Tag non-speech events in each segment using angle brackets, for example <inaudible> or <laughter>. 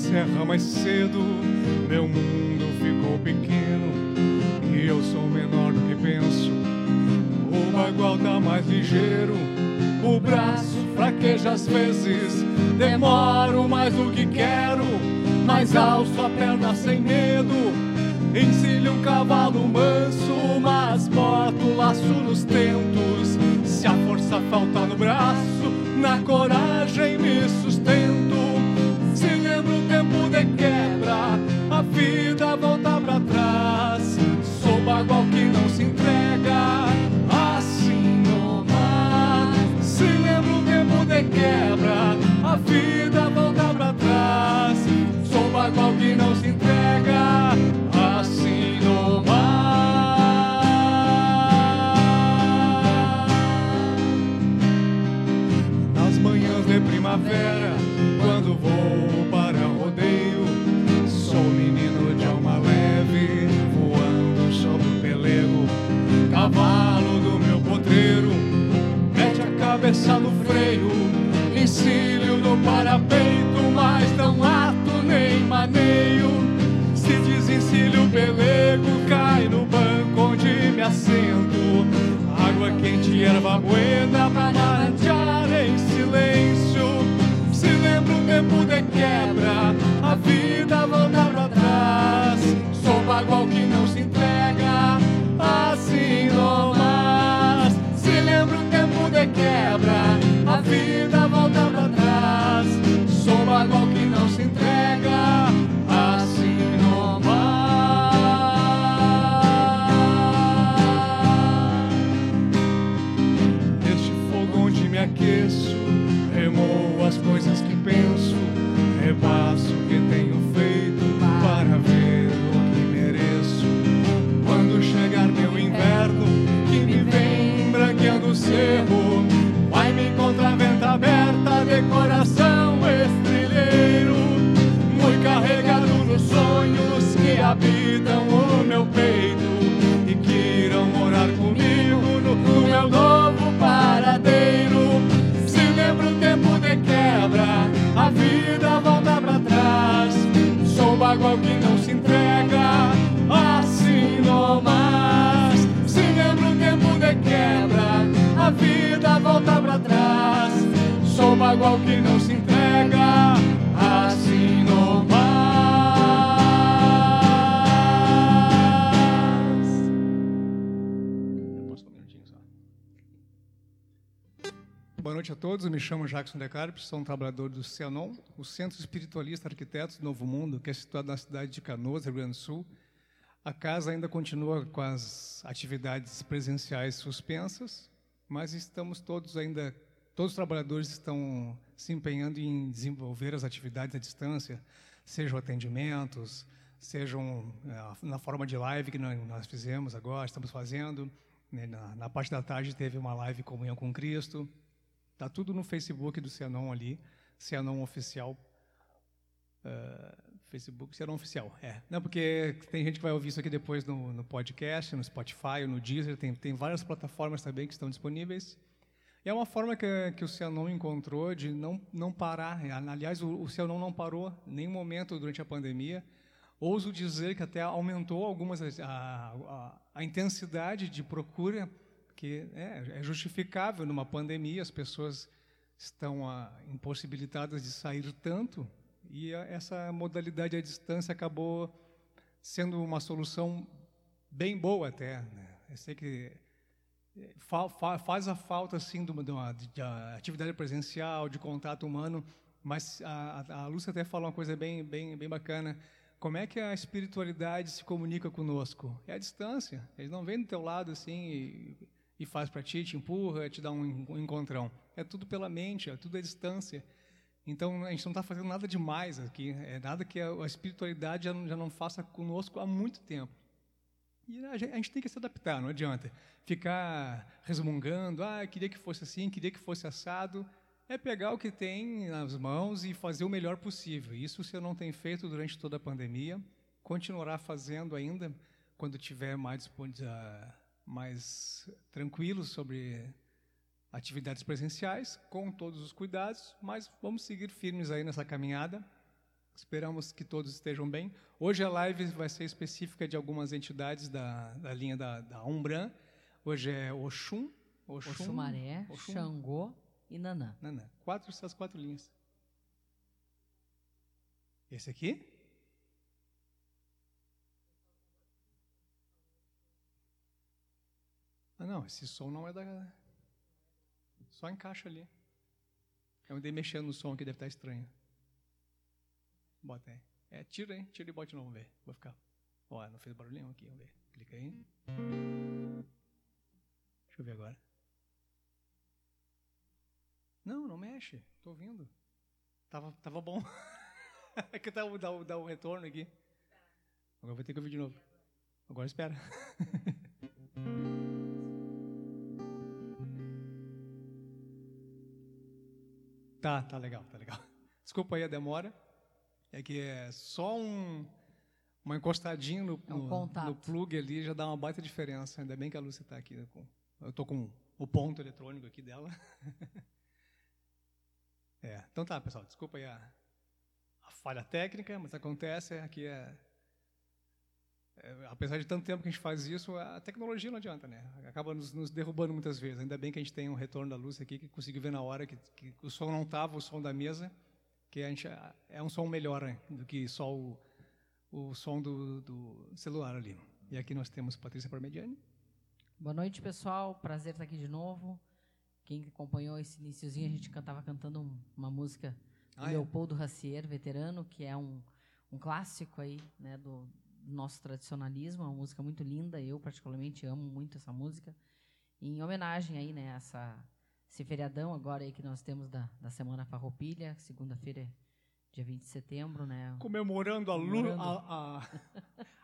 encerra mais cedo. Meu mundo ficou pequeno e eu sou menor do que penso. O bagual tá mais ligeiro, o braço fraqueja às vezes. Demoro mais do que quero, mas alço a perna sem medo. Encilho um cavalo manso, mas boto laço nos tentos. Se a força falta no braço, na coragem me sustento. Vida volta pra trás. Sou bagual que não se entrega, assim no mar. Se lembro o tempo de quebra, a vida volta pra trás. Sou bagual que não se entrega, assim no mar. Nas manhãs de primavera, cabeça no freio, encilho no parapeito, mas não ato nem maneio. Se desencilho o pelego, cai no banco onde me assento. Água quente, erva buena pra marantear em silêncio. Se lembra o tempo de quebra, a vida volta pra trás. Sou bagual que não se entrega, assim no quebra, a vida volta pra trás. Sou bagual que não se entrega, assim no mais. Neste fogo onde me aqueço, remoo as coisas que penso, repasso o que tenho feito para ver o que mereço. Quando chegar meu inverno, que me vem branqueando o cerro, coração estrelheiro, muito carregado nos sonhos que habitam o meu peito e que irão morar comigo no, no meu novo paradeiro. Se lembra o tempo de quebra, a vida volta pra trás. Sou bagual que não se entrega, assim no mais. Se lembra o tempo de quebra, a vida volta pra trás. Sou bagual que não se entrega, assim no mais. Posso um minutinho só? Boa noite a todos, eu me chamo Jackson De Carpes, sou um trabalhador do CENON, o Centro Espiritualista Arquitetos do Novo Mundo, que é situado na cidade de Canoas, Rio Grande do Sul. A casa ainda continua com as atividades presenciais suspensas, mas estamos todos ainda, todos os trabalhadores estão se empenhando em desenvolver as atividades à distância, sejam atendimentos, sejam eh, na forma de live que nós fizemos agora, estamos fazendo. né, Na, parte da tarde teve uma live Comunhão com Cristo. Tá tudo no Facebook do Cianon ali, Cianon Oficial. Ah, Facebook, Cianon Oficial, é. Não, porque tem gente que vai ouvir isso aqui depois no, no podcast, no Spotify, no Deezer, tem, tem várias plataformas também que estão disponíveis. É uma forma que, que o Cianon encontrou de não, não parar. Aliás, o, o Cianon não parou em nenhum momento durante a pandemia. Ouso dizer que até aumentou algumas a, a, a intensidade de procura, que é, é justificável numa pandemia, as pessoas estão ah, impossibilitadas de sair tanto, e a, essa modalidade à distância acabou sendo uma solução bem boa até. Né? Eu sei que fa, fa, faz a falta assim de, uma, de, uma, de atividade presencial, de contato humano, mas a, a, Lúcia até falou uma coisa bem, bem, bem bacana. Como é que a espiritualidade se comunica conosco? É a distância. Eles não vêm do teu lado assim e, e faz para ti, te empurra, te dá um, um encontrão. É tudo pela mente, é tudo à distância. Então a gente não está fazendo nada demais aqui. É nada que a, a espiritualidade já já não faça conosco há muito tempo. E a gente, tem que se adaptar, não adianta ficar resmungando, ah, queria que fosse assim, queria que fosse assado. É pegar o que tem nas mãos e fazer o melhor possível. Isso você não tem feito durante toda a pandemia, continuará fazendo ainda quando tiver mais, mais tranquilo sobre atividades presenciais, com todos os cuidados, mas vamos seguir firmes aí nessa caminhada. Esperamos que todos estejam bem. Hoje a live vai ser específica de algumas entidades da, da linha da, da Umbran. Hoje é Oxum, Oxum Oxumaré, Oxum, Xangô e Nanã. Nanã. Quatro, essas quatro linhas. Esse aqui? Ah, não, esse som não é da. Só encaixa ali. Eu andei mexendo no som que deve estar estranho. Bota aí. É, tira aí, tira e bote não, vamos ver. Vou ficar. Ó, não fez barulhinho aqui, vamos ver. Clica aí. Deixa eu ver agora. Não, não mexe. Tô ouvindo. Tava, tava bom. <laughs> é que tá, dá, dá o retorno aqui. Agora vou ter que ouvir de novo. Agora espera. <laughs> tá, tá legal, tá legal. Desculpa aí a demora. É que é só um, uma encostadinha no, é um no, no, plug ali já dá uma baita diferença. Ainda bem que a Lúcia está aqui. Né, eu estou com o ponto eletrônico aqui dela. <laughs> é, então tá, pessoal. Desculpa aí a, a falha técnica, mas acontece. Aqui é, é, apesar de tanto tempo que a gente faz isso, a tecnologia não adianta, né? Acaba nos, nos, derrubando muitas vezes. Ainda bem que a gente tem um retorno da luz aqui, que conseguiu ver na hora que, que o som não estava, o som da mesa que a gente é um som melhor né, do que só o, o som do, do, celular ali. E aqui nós temos Patrícia Parmediani. Boa noite, pessoal. Prazer estar aqui de novo. Quem acompanhou esse iníciozinho, a gente estava cantando uma música do ah, é? Leopoldo Racier, veterano, que é um, um clássico aí, né, do, do nosso tradicionalismo, é uma música muito linda. Eu particularmente amo muito essa música. em homenagem aí, né, essa esse feriadão agora aí que nós temos da, da Semana Farroupilha, segunda-feira, dia 20 de setembro, né? Comemorando a, Comemorando. a,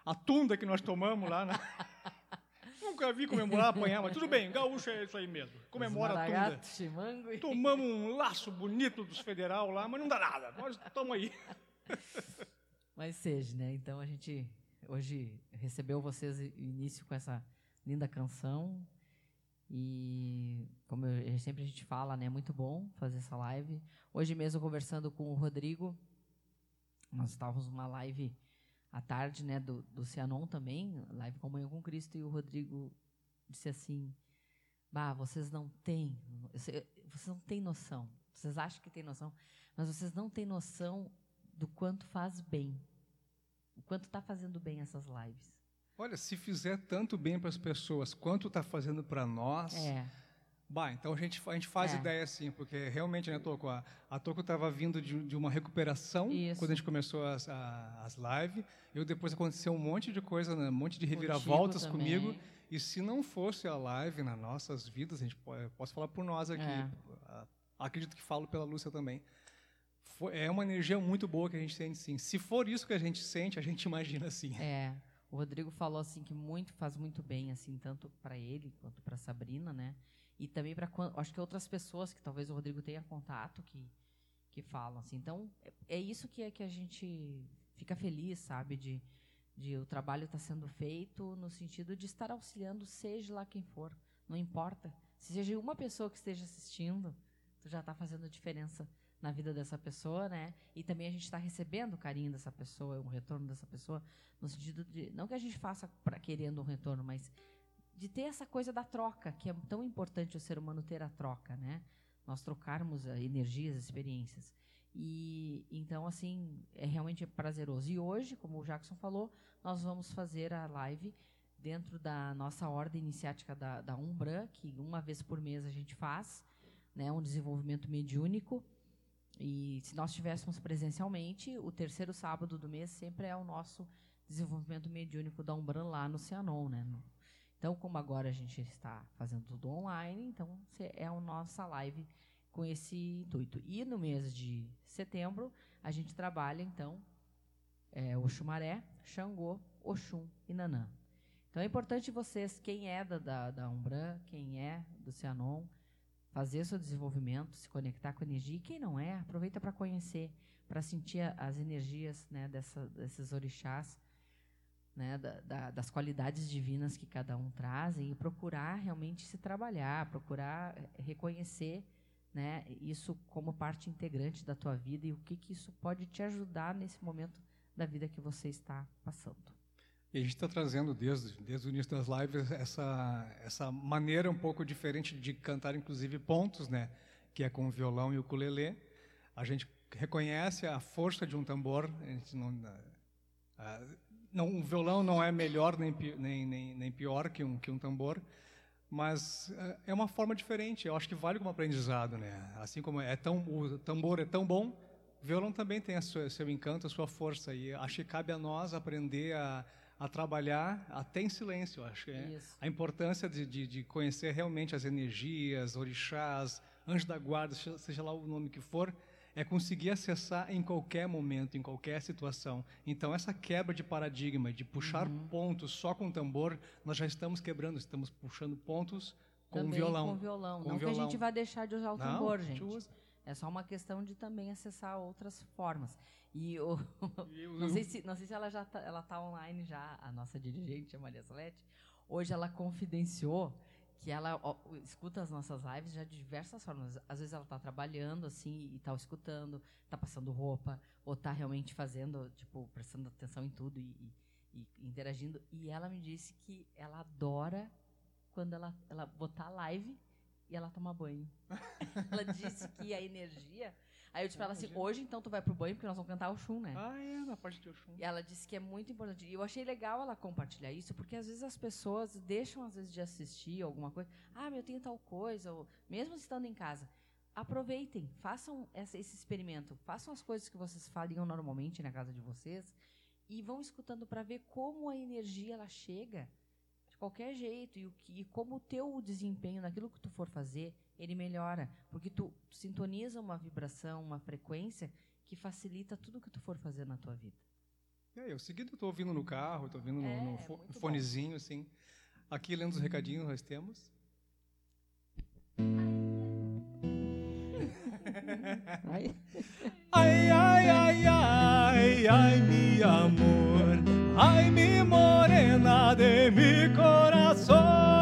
a, a tunda que nós tomamos lá, né? <laughs> Nunca vi comemorar, apanhar, mas tudo bem, gaúcho é isso aí mesmo. Comemora a tunda. Chimango e... Tomamos um laço bonito dos federal lá, mas não dá nada, nós estamos aí. <laughs> Mas seja, né? Então a gente hoje recebeu vocês início com essa linda canção, e como eu, sempre a gente fala, né, é muito bom fazer essa live. Hoje mesmo conversando com o Rodrigo, nós estávamos numa live à tarde, né, do, do Cianon também, live Comunhão com Cristo, e o Rodrigo disse assim: "Bah, vocês não têm, vocês não têm noção. Vocês acham que têm noção, mas vocês não têm noção do quanto faz bem, o quanto está fazendo bem essas lives." Olha, se fizer tanto bem para as pessoas quanto está fazendo para nós. É. Bah, então a gente, a gente faz é. ideia assim, porque realmente, né, Toco? A, a Toco estava vindo de, de, uma recuperação Isso. quando a gente começou as, a, as lives. Eu depois aconteceu um monte de coisa, né, um monte de reviravoltas comigo. E se não fosse a live nas nossas vidas, a gente pode, posso falar por nós aqui, é. acredito que falo pela Lúcia também. Foi, é uma energia muito boa que a gente sente, sim. Se for isso que a gente sente, a gente <laughs> imagina assim. É. O Rodrigo falou assim que muito faz muito bem assim tanto para ele quanto para Sabrina, né? E também para acho que outras pessoas que talvez o Rodrigo tenha contato que que falam assim. Então é, é isso que é que a gente fica feliz, sabe, de de o trabalho estar tá sendo feito no sentido de estar auxiliando seja lá quem for, não importa. Se seja uma pessoa que esteja assistindo, tu já está fazendo diferença na vida dessa pessoa, né? E também a gente está recebendo o carinho dessa pessoa, o retorno dessa pessoa, no sentido de não que a gente faça para querendo um retorno, mas de ter essa coisa da troca, que é tão importante o ser humano ter a troca, né? Nós trocarmos energias, experiências. E então assim, é realmente prazeroso. E hoje, como o Jackson falou, nós vamos fazer a live dentro da nossa ordem iniciática da, da Umbra, que uma vez por mês a gente faz, né, um desenvolvimento mediúnico e se nós estivéssemos presencialmente, o terceiro sábado do mês sempre é o nosso desenvolvimento mediúnico da Umbran lá no Cianon, né? Então, como agora a gente está fazendo tudo online, então é a nossa live com esse intuito. E no mês de setembro, a gente trabalha, então, é, Oxumaré, Xangô, Oxum e Nanã. Então, é importante vocês, quem é da, da, da Umbran, quem é do Cianon, fazer seu desenvolvimento, se conectar com a energia. E quem não é, aproveita para conhecer, para sentir as energias né, dessa, desses orixás, né, da, da, das qualidades divinas que cada um traz e procurar realmente se trabalhar, procurar reconhecer né, isso como parte integrante da tua vida e o que, que isso pode te ajudar nesse momento da vida que você está passando. E a gente está trazendo desde, desde o início das lives essa, essa maneira um pouco diferente de cantar, inclusive pontos, né? Que é com o violão e o ukulele. A gente reconhece a força de um tambor. A gente não, não, um violão não é melhor nem, nem, nem, nem pior que um, que um tambor, mas é uma forma diferente. Eu acho que vale como aprendizado, né? Assim como é tão, o tambor é tão bom, o violão também tem a sua, seu encanto, a sua força. E acho que cabe a nós aprender a a trabalhar até em silêncio, acho que é a importância de, de, de, conhecer realmente as energias, orixás, anjos da guarda, seja lá o nome que for, é conseguir acessar em qualquer momento, em qualquer situação. Então, essa quebra de paradigma, de puxar uhum. pontos só com tambor, nós já estamos quebrando, estamos puxando pontos com também violão. com violão. Com Não violão. que a gente vai deixar de usar o tambor, Não, gente. É só uma questão de também acessar outras formas. E o, <laughs> não, sei se, não sei se ela já tá, ela tá online já, a nossa dirigente, a Maria Solete. Hoje ela confidenciou que ela ó, escuta as nossas lives já de diversas formas. Às vezes ela está trabalhando assim e está escutando, está passando roupa, ou está realmente fazendo, tipo, prestando atenção em tudo e, e, e, interagindo. E ela me disse que ela adora quando ela, ela botar live e ela toma banho. <laughs> ela disse que a energia Aí eu disse pra ela assim, hoje então tu vai pro banho, porque nós vamos cantar o Xum, né? Ah, é, na parte de Oxum. E ela disse que é muito importante. E eu achei legal ela compartilhar isso, porque às vezes as pessoas deixam, às vezes, de assistir alguma coisa. Ah, mas eu tenho tal coisa, ou, mesmo estando em casa. Aproveitem, façam esse experimento. Façam as coisas que vocês fariam normalmente na casa de vocês e vão escutando para ver como a energia ela chega de qualquer jeito e, o que, e como o teu desempenho naquilo que tu for fazer ele melhora, porque tu sintoniza uma vibração, uma frequência que facilita tudo que tu for fazer na tua vida. É, eu seguido estou ouvindo no carro, estou ouvindo é, no, no fo fonezinho, bom. assim. Aqui lendo os recadinhos nós temos. ai, ai, ai, ai, ai, mi amor, ai, mi morena de mi coração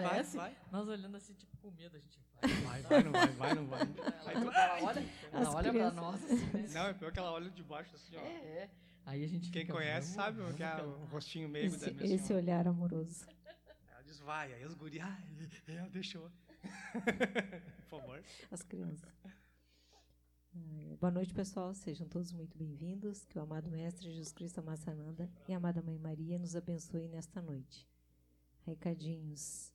parece. Vai, vai. Nós olhando assim, tipo, com medo, a gente vai. Vai, vai, não vai, vai, não vai. Ela, ela olha, ela olha pra nós. Assim, né? Não, é pior que ela olha de baixo, assim, ó. É, é. Aí a gente Quem fica, conhece sabe o que é o rostinho meio esse, da minha Esse olhar amoroso. Ela diz, vai, aí os guri, ai, ela deixou. <laughs> Por favor. As crianças. Boa noite, pessoal. Sejam todos muito bem-vindos. Que o amado Mestre Jesus Cristo Amassananda e a amada Mãe Maria nos abençoe nesta noite. Recadinhos.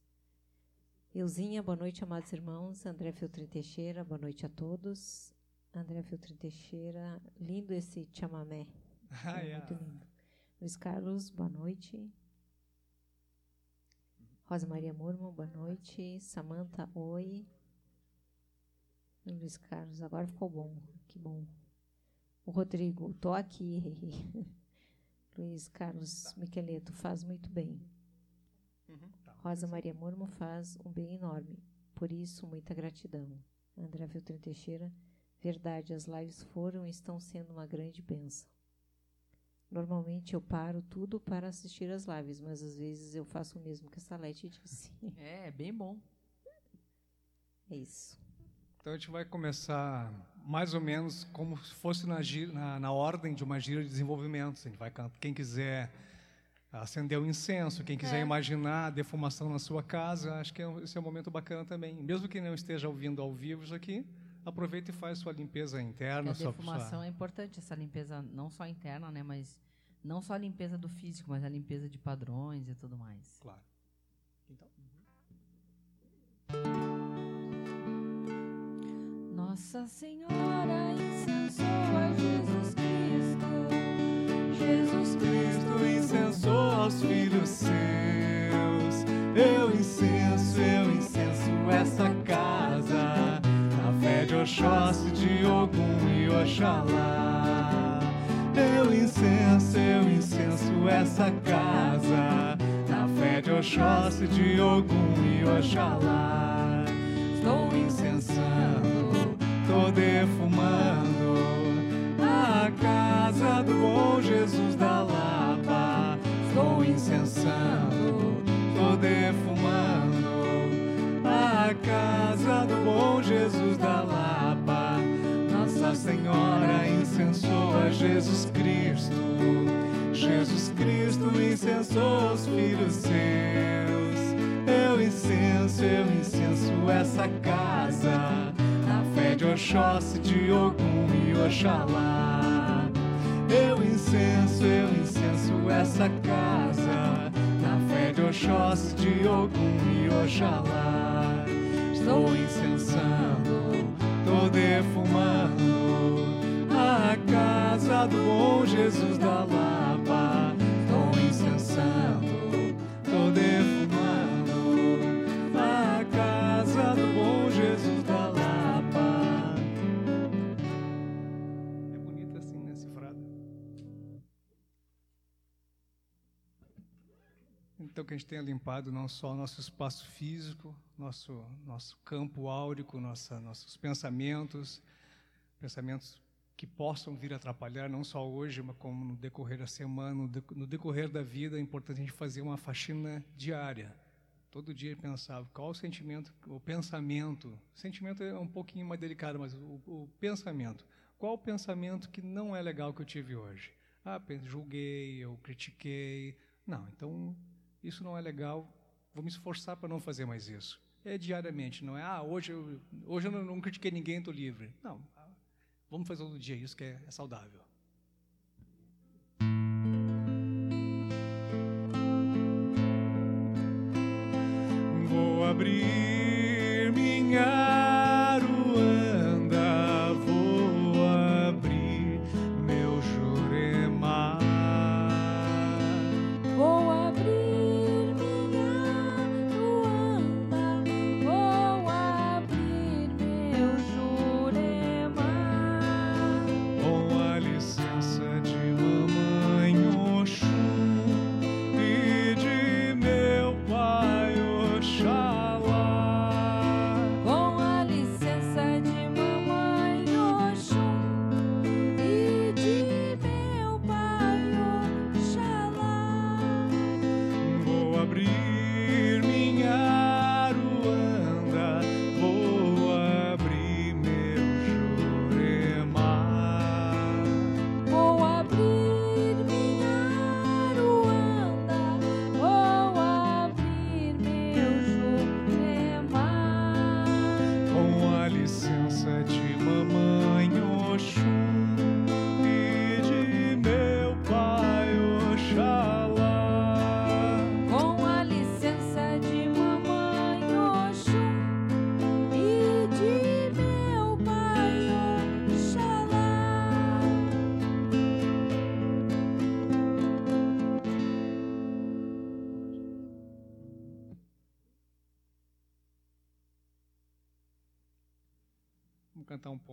Euzinha, boa noite, amados irmãos. André Filtrin Teixeira, boa noite a todos. André Filtrin Teixeira, lindo esse chamamé. Ah, é muito lindo. Luiz Carlos, boa noite. Rosa Maria Murman, boa noite. Samanta, oi. Luiz Carlos, agora ficou bom. Que bom. O Rodrigo, tô aqui. <laughs> Luiz Carlos Miqueleto, faz muito bem. Uhum. Rosa Maria Murmo faz um bem enorme. Por isso, muita gratidão. André Filtrin Teixeira, verdade, as lives foram e estão sendo uma grande bênção. Normalmente eu paro tudo para assistir as lives, mas às vezes eu faço o mesmo que a Salete disse. É, bem bom. <laughs> É isso. Então a gente vai começar mais ou menos como se fosse na, na, na ordem de uma gira de desenvolvimento. A gente vai, quem quiser acender o incenso. Quem quiser é. imaginar a defumação na sua casa, acho que é esse é um momento bacana também. Mesmo que não esteja ouvindo ao vivo isso aqui, aproveita e faz sua limpeza interna. a defumação sua... é importante, essa limpeza não só interna, né, mas não só a limpeza do físico, mas a limpeza de padrões e tudo mais. Claro. Nossa Senhora incensou a Jesus Cristo. Jesus Cristo incensou aos filhos seus. Eu incenso, eu incenso essa casa, na fé de Oxóssi, de Ogum e Oxalá. Eu incenso, eu incenso essa casa, na fé de Oxóssi, de Ogum e Oxalá. Estou incensando, vou defumando a casa do bom Jesus da Lapa. Estou incensando, estou defumando a casa do bom Jesus da Lapa. Nossa Senhora incensou a Jesus Cristo. Jesus Cristo incensou os filhos seus. Eu incenso, eu incenso essa casa. Oxóssi, de Ogum e Oxalá. Eu incenso, eu incenso essa casa. Na fé de Oxóssi, de Ogum e Oxalá. Estou incensando, estou defumando a casa do bom Jesus da Lapa. Então que a gente tenha limpado não só o nosso espaço físico, nosso nosso campo áurico, nossa, nossos pensamentos, pensamentos que possam vir atrapalhar, não só hoje, mas como no decorrer da semana, no decorrer da vida, é importante a gente fazer uma faxina diária. Todo dia pensar qual o sentimento, o pensamento. Sentimento é um pouquinho mais delicado, mas o, o pensamento. Qual o pensamento que não é legal que eu tive hoje? Ah, julguei, eu critiquei. Não, então isso não é legal. Vou me esforçar para não fazer mais isso. É diariamente, não é? Ah, hoje eu, hoje eu não, critiquei ninguém, estou livre. Não, Vamos fazer todo dia isso que é, é saudável. Vou abrir minha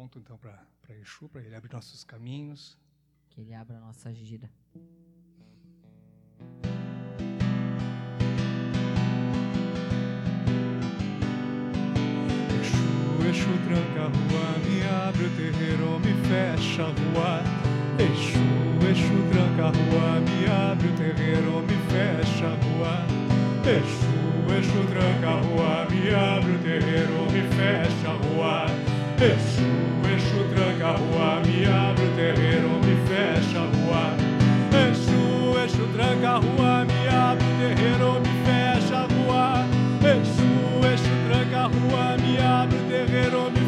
ponto então para Exu, para ele abrir nossos caminhos. Que ele abra a nossa gira. Exu, Exu tranca a rua, me abre o terreiro, me fecha a rua. Exu, Exu tranca a rua, me abre o terreiro, me fecha a rua. Exu, Exu tranca a rua, me abre o terreiro, me fecha a rua. Exu, Exu tranca a rua, me abre o terreiro, me fecha a rua. Exu, Exu tranca a rua, me abre o terreiro, me fecha a rua. Tranca a rua, me abre o terreiro, me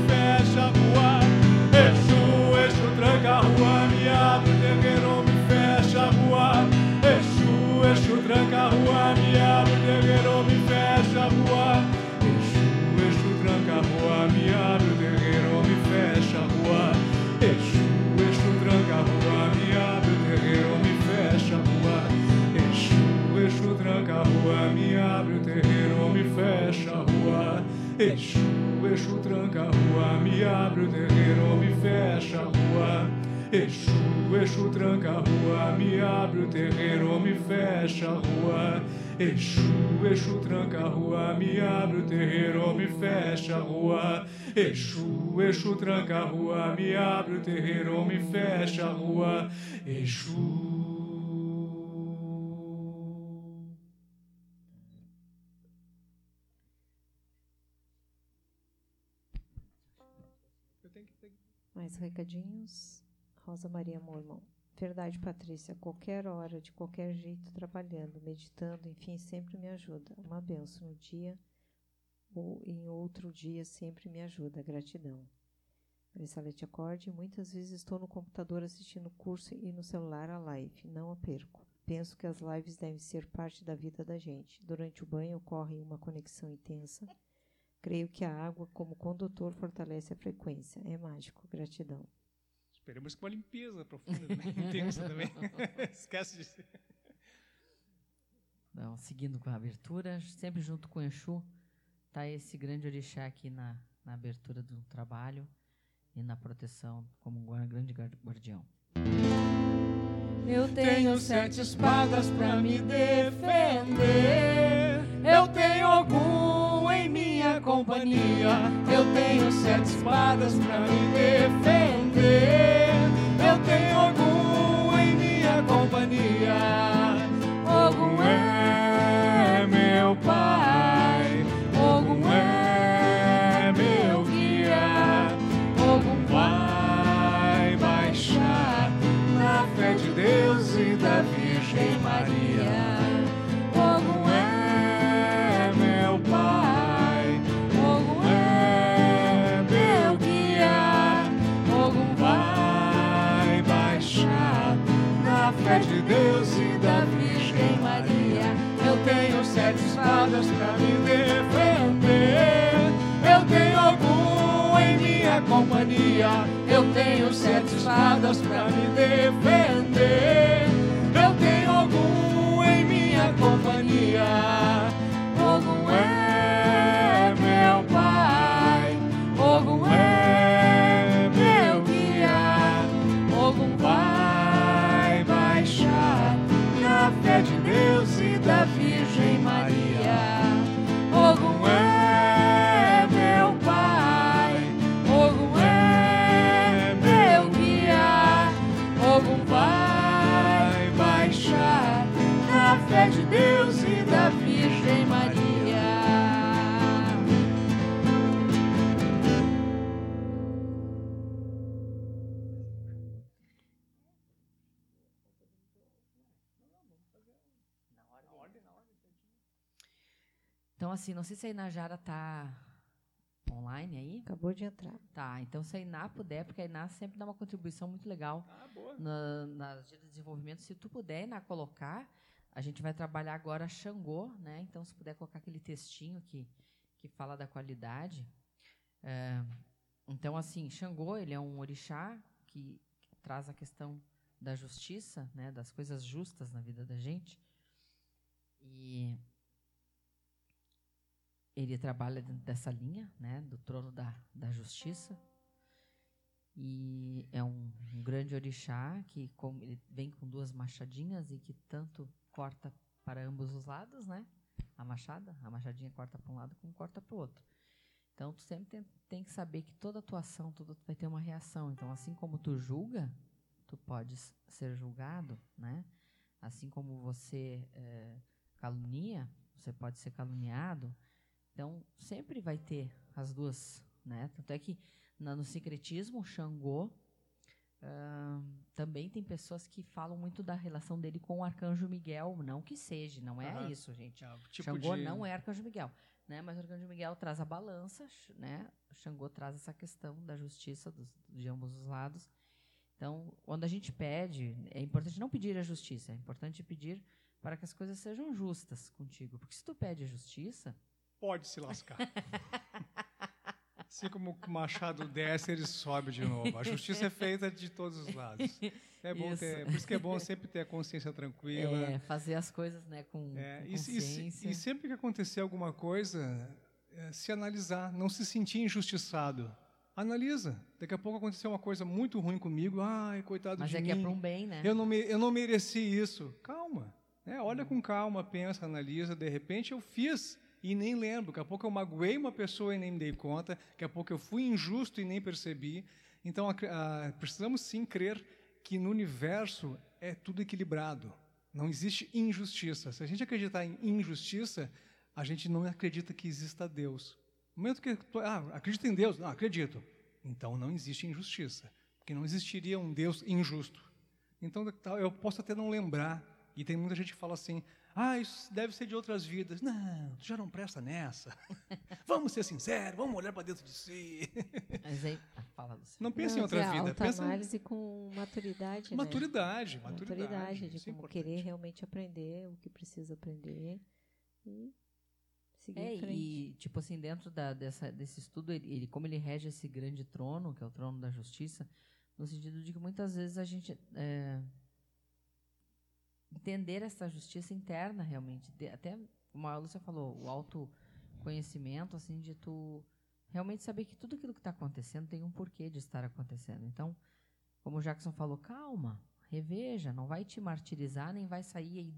fecha a rua. O tranca a rua, me abre o terreiro, me fecha a rua. A rua, me abre o terreiro, me fecha a rua. Exu, Exu tranca a rua, me abre o terreiro, me fecha a rua. Exu, Exu tranca a rua, me abre o terreiro, me fecha a rua. Exu, Exu tranca a rua, me abre o terreiro, me fecha a rua. Exu, Exu tranca a rua, me abre o terreiro, me fecha a rua. Exu. Mais recadinhos? Rosa Maria Mormon. Verdade, Patrícia. Qualquer hora, de qualquer jeito, trabalhando, meditando, enfim, sempre me ajuda. Uma benção no dia ou em outro dia sempre me ajuda. Gratidão. Marisalete Acorde. Muitas vezes estou no computador assistindo o curso e no celular a live. Não a perco. Penso que as lives devem ser parte da vida da gente. Durante o banho ocorre uma conexão intensa. Creio que a água, como condutor, fortalece a frequência. É mágico. Gratidão. Esperamos que uma limpeza profunda, né? <laughs> intensa também. <laughs> Esquece de Não, seguindo com a abertura, sempre junto com o Exu, está esse grande orixá aqui na, na abertura do trabalho e na proteção como um grande guardião. Eu tenho sete espadas para me defender. Eu tenho algum em minha companhia. Eu tenho sete espadas para me defender. Sete espadas para me defender. Eu tenho algum em minha companhia. Eu tenho sete espadas para me defender. Então, assim, não sei se a Inajara tá online aí. Acabou de entrar. Tá, então se a Iná puder, porque a Iná sempre dá uma contribuição muito legal Ah, boa. na, nas de desenvolvimento. Se tu puder, Iná, colocar, a gente vai trabalhar agora Xangô, né? Então, se puder colocar aquele textinho que, que fala da qualidade. É, então, assim, Xangô, ele é um orixá que, que traz a questão da justiça, né? Das coisas justas na vida da gente. E ele trabalha dentro dessa linha, né, do trono da, da justiça. E é um, um grande orixá que como ele vem com duas machadinhas e que tanto corta para ambos os lados, né? A machada, a machadinha corta para um lado como corta para o outro. Então tu sempre tem, tem que saber que toda tua ação, vai ter uma reação. Então assim como tu julga, tu podes ser julgado, né? Assim como você eh, calunia, você pode ser caluniado. Então, sempre vai ter as duas, né? Tanto é que na- no secretismo, o Xangô, ah, também tem pessoas que falam muito da relação dele com o Arcanjo Miguel. Não que seja, não é isso, gente. É, tipo Xangô de- não é Arcanjo Miguel, né? Mas o Arcanjo Miguel traz a balança, né? Xangô traz essa questão da justiça dos, de ambos os lados. Então, quando a gente pede, é importante não pedir a justiça, é importante pedir para que as coisas sejam justas contigo. Porque se tu pede a justiça, Pode se lascar. Assim como o machado desce, ele sobe de novo. A justiça é feita de todos os lados. É bom Isso. ter, por isso que é bom sempre ter a consciência tranquila. é, fazer as coisas né, com, É, com e, se- e consciência. e sempre que acontecer alguma coisa, é, se analisar, não se sentir injustiçado. Analisa. Daqui a pouco aconteceu uma coisa muito ruim comigo. Ai, coitado Mas de é mim. que é para um bem, né? Eu não, me, eu não mereci isso. Calma. né? Olha com calma, pensa, analisa. De repente eu fiz e nem lembro. Daqui a pouco eu magoei uma pessoa e nem me dei conta. Daqui a pouco eu fui injusto e nem percebi. Então ac- ah, precisamos sim crer que no universo é tudo equilibrado. Não existe injustiça. Se a gente acreditar em injustiça, a gente não acredita que exista Deus. No momento que ah, acredito em Deus, não acredito. Então não existe injustiça, porque não existiria um Deus injusto. Então eu posso até não lembrar, e tem muita gente que fala assim: ah, isso deve ser de outras vidas. Não, tu já não presta nessa. <laughs> vamos ser sinceros, vamos olhar para dentro de si. Mas aí, <laughs> fala, Luciano. Não pense em outra é vida. Pensa análise com maturidade. Maturidade, né? maturidade. Maturidade, de é como querer realmente aprender o que precisa aprender e seguir é, em frente. E, tipo assim, dentro da, dessa, desse estudo, ele, ele, como ele rege esse grande trono, que é o trono da justiça, no sentido de que muitas vezes a gente. É, entender essa justiça interna realmente. De, até, como a Lúcia falou, o autoconhecimento, assim, de tu realmente saber que tudo aquilo que está acontecendo tem um porquê de estar acontecendo. Então, como o Jackson falou, calma, reveja, não vai te martirizar, nem vai sair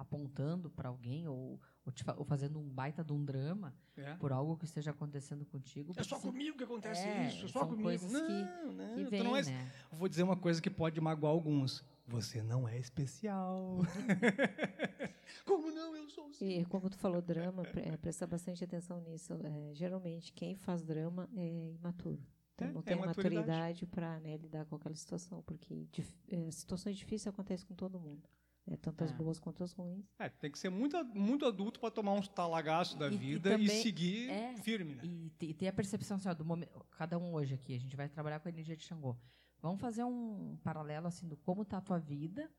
apontando para alguém ou, ou, te, ou, fazendo um baita de um drama é. por algo que esteja acontecendo contigo. É só comigo que acontece é, isso, é só comigo. Não, que, não, que vem, não é, né? Vou dizer uma coisa que pode magoar alguns. Você não é especial. <laughs> como não? Eu sou. E como tu falou drama, é, presta bastante atenção nisso. É, geralmente quem faz drama é imaturo. Então é, não tem maturidade para né, lidar com aquela situação, porque é, situações difíceis acontecem com todo mundo. É, tanto as boas quanto as ruins. É, tem que ser muito, muito adulto para tomar uns talagaços da e, vida e, também, e seguir firme. Né? E, e ter a percepção assim, ó, do momento. Cada um hoje aqui, a gente vai trabalhar com a energia de Xangô. Vamos fazer um paralelo assim do como está a tua vida,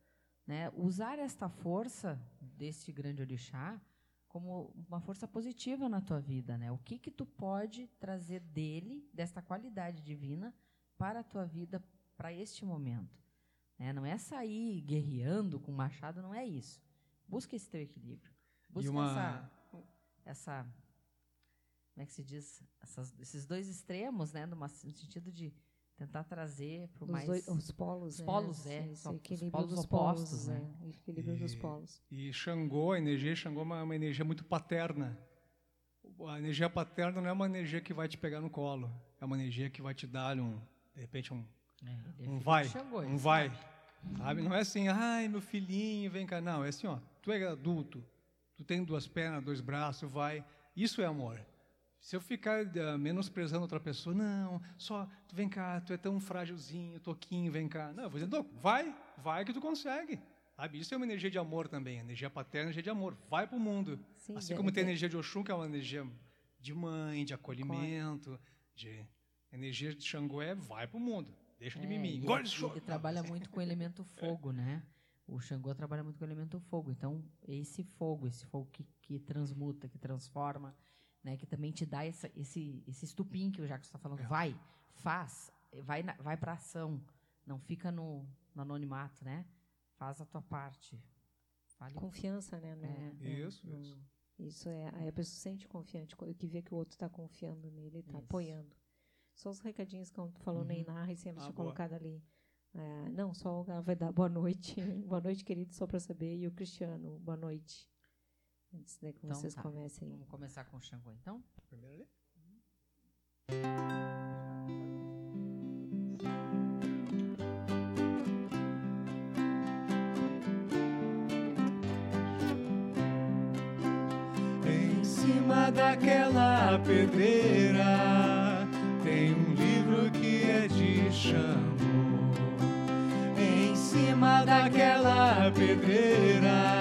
né? Usar esta força deste grande orixá como uma força positiva na tua vida, né? O que que tu pode trazer dele, desta qualidade divina, para a tua vida, para este momento? Né? Não é sair guerreando com machado, não é isso. Busca esse teu equilíbrio. Busca uma... essa, essa, como é que se diz, Essas, esses dois extremos, né? no sentido de tentar trazer para mais dois, os polos, os né? polos é, esse, equilíbrio polos dos opostos, polos, né? né? equilíbrio e, dos polos. E Xangô, a energia Xangô é uma, uma energia muito paterna. A energia paterna não é uma energia que vai te pegar no colo, é uma energia que vai te dar um, de repente um, é, um vai, Xangô, um vai, sabe? sabe? Não é assim, ai meu filhinho, vem cá, não, é assim, ó, tu é adulto, tu tem duas pernas, dois braços, vai, isso é amor. Se eu ficar uh, menosprezando outra pessoa, não, só, tu vem cá, tu é tão frágilzinho, toquinho, vem cá. Não, eu vou dizer, não, vai, vai que tu consegue. Sabe? Isso é uma energia de amor também, energia paterna, energia de amor. Vai para o mundo. Sim, assim como tem a energia de Oxum, que é uma energia de mãe, de acolhimento, de energia de Xangué, vai para o mundo. Deixa de é, mimimi. Engole ele, ele trabalha muito com o <laughs> elemento fogo, né? O Xangô trabalha muito com o elemento fogo. Então, esse fogo, esse fogo que, que transmuta, que transforma, né, que também te dá essa, esse, esse estupim que o Jacques está falando. É. Vai, faz, vai, na, vai para ação. Não fica no, no, anonimato, né? Faz a tua parte. Fale. Confiança, né? No, é. Isso, no, isso. Isso é, aí a pessoa se sente confiante, que vê que o outro está confiando nele, está apoiando. Só os recadinhos que tu falou uhum. nem narra e sempre ah, tinha colocado ali. É, não, só vai dar boa noite. <laughs> boa noite, querido, só para saber. E o Cristiano, boa noite. Antes de que então, vocês tá. comecem. Vamos começar com o Xangô, então? Primeiro ali. Em cima daquela pedreira tem um livro que é de Xangô. Em cima daquela pedreira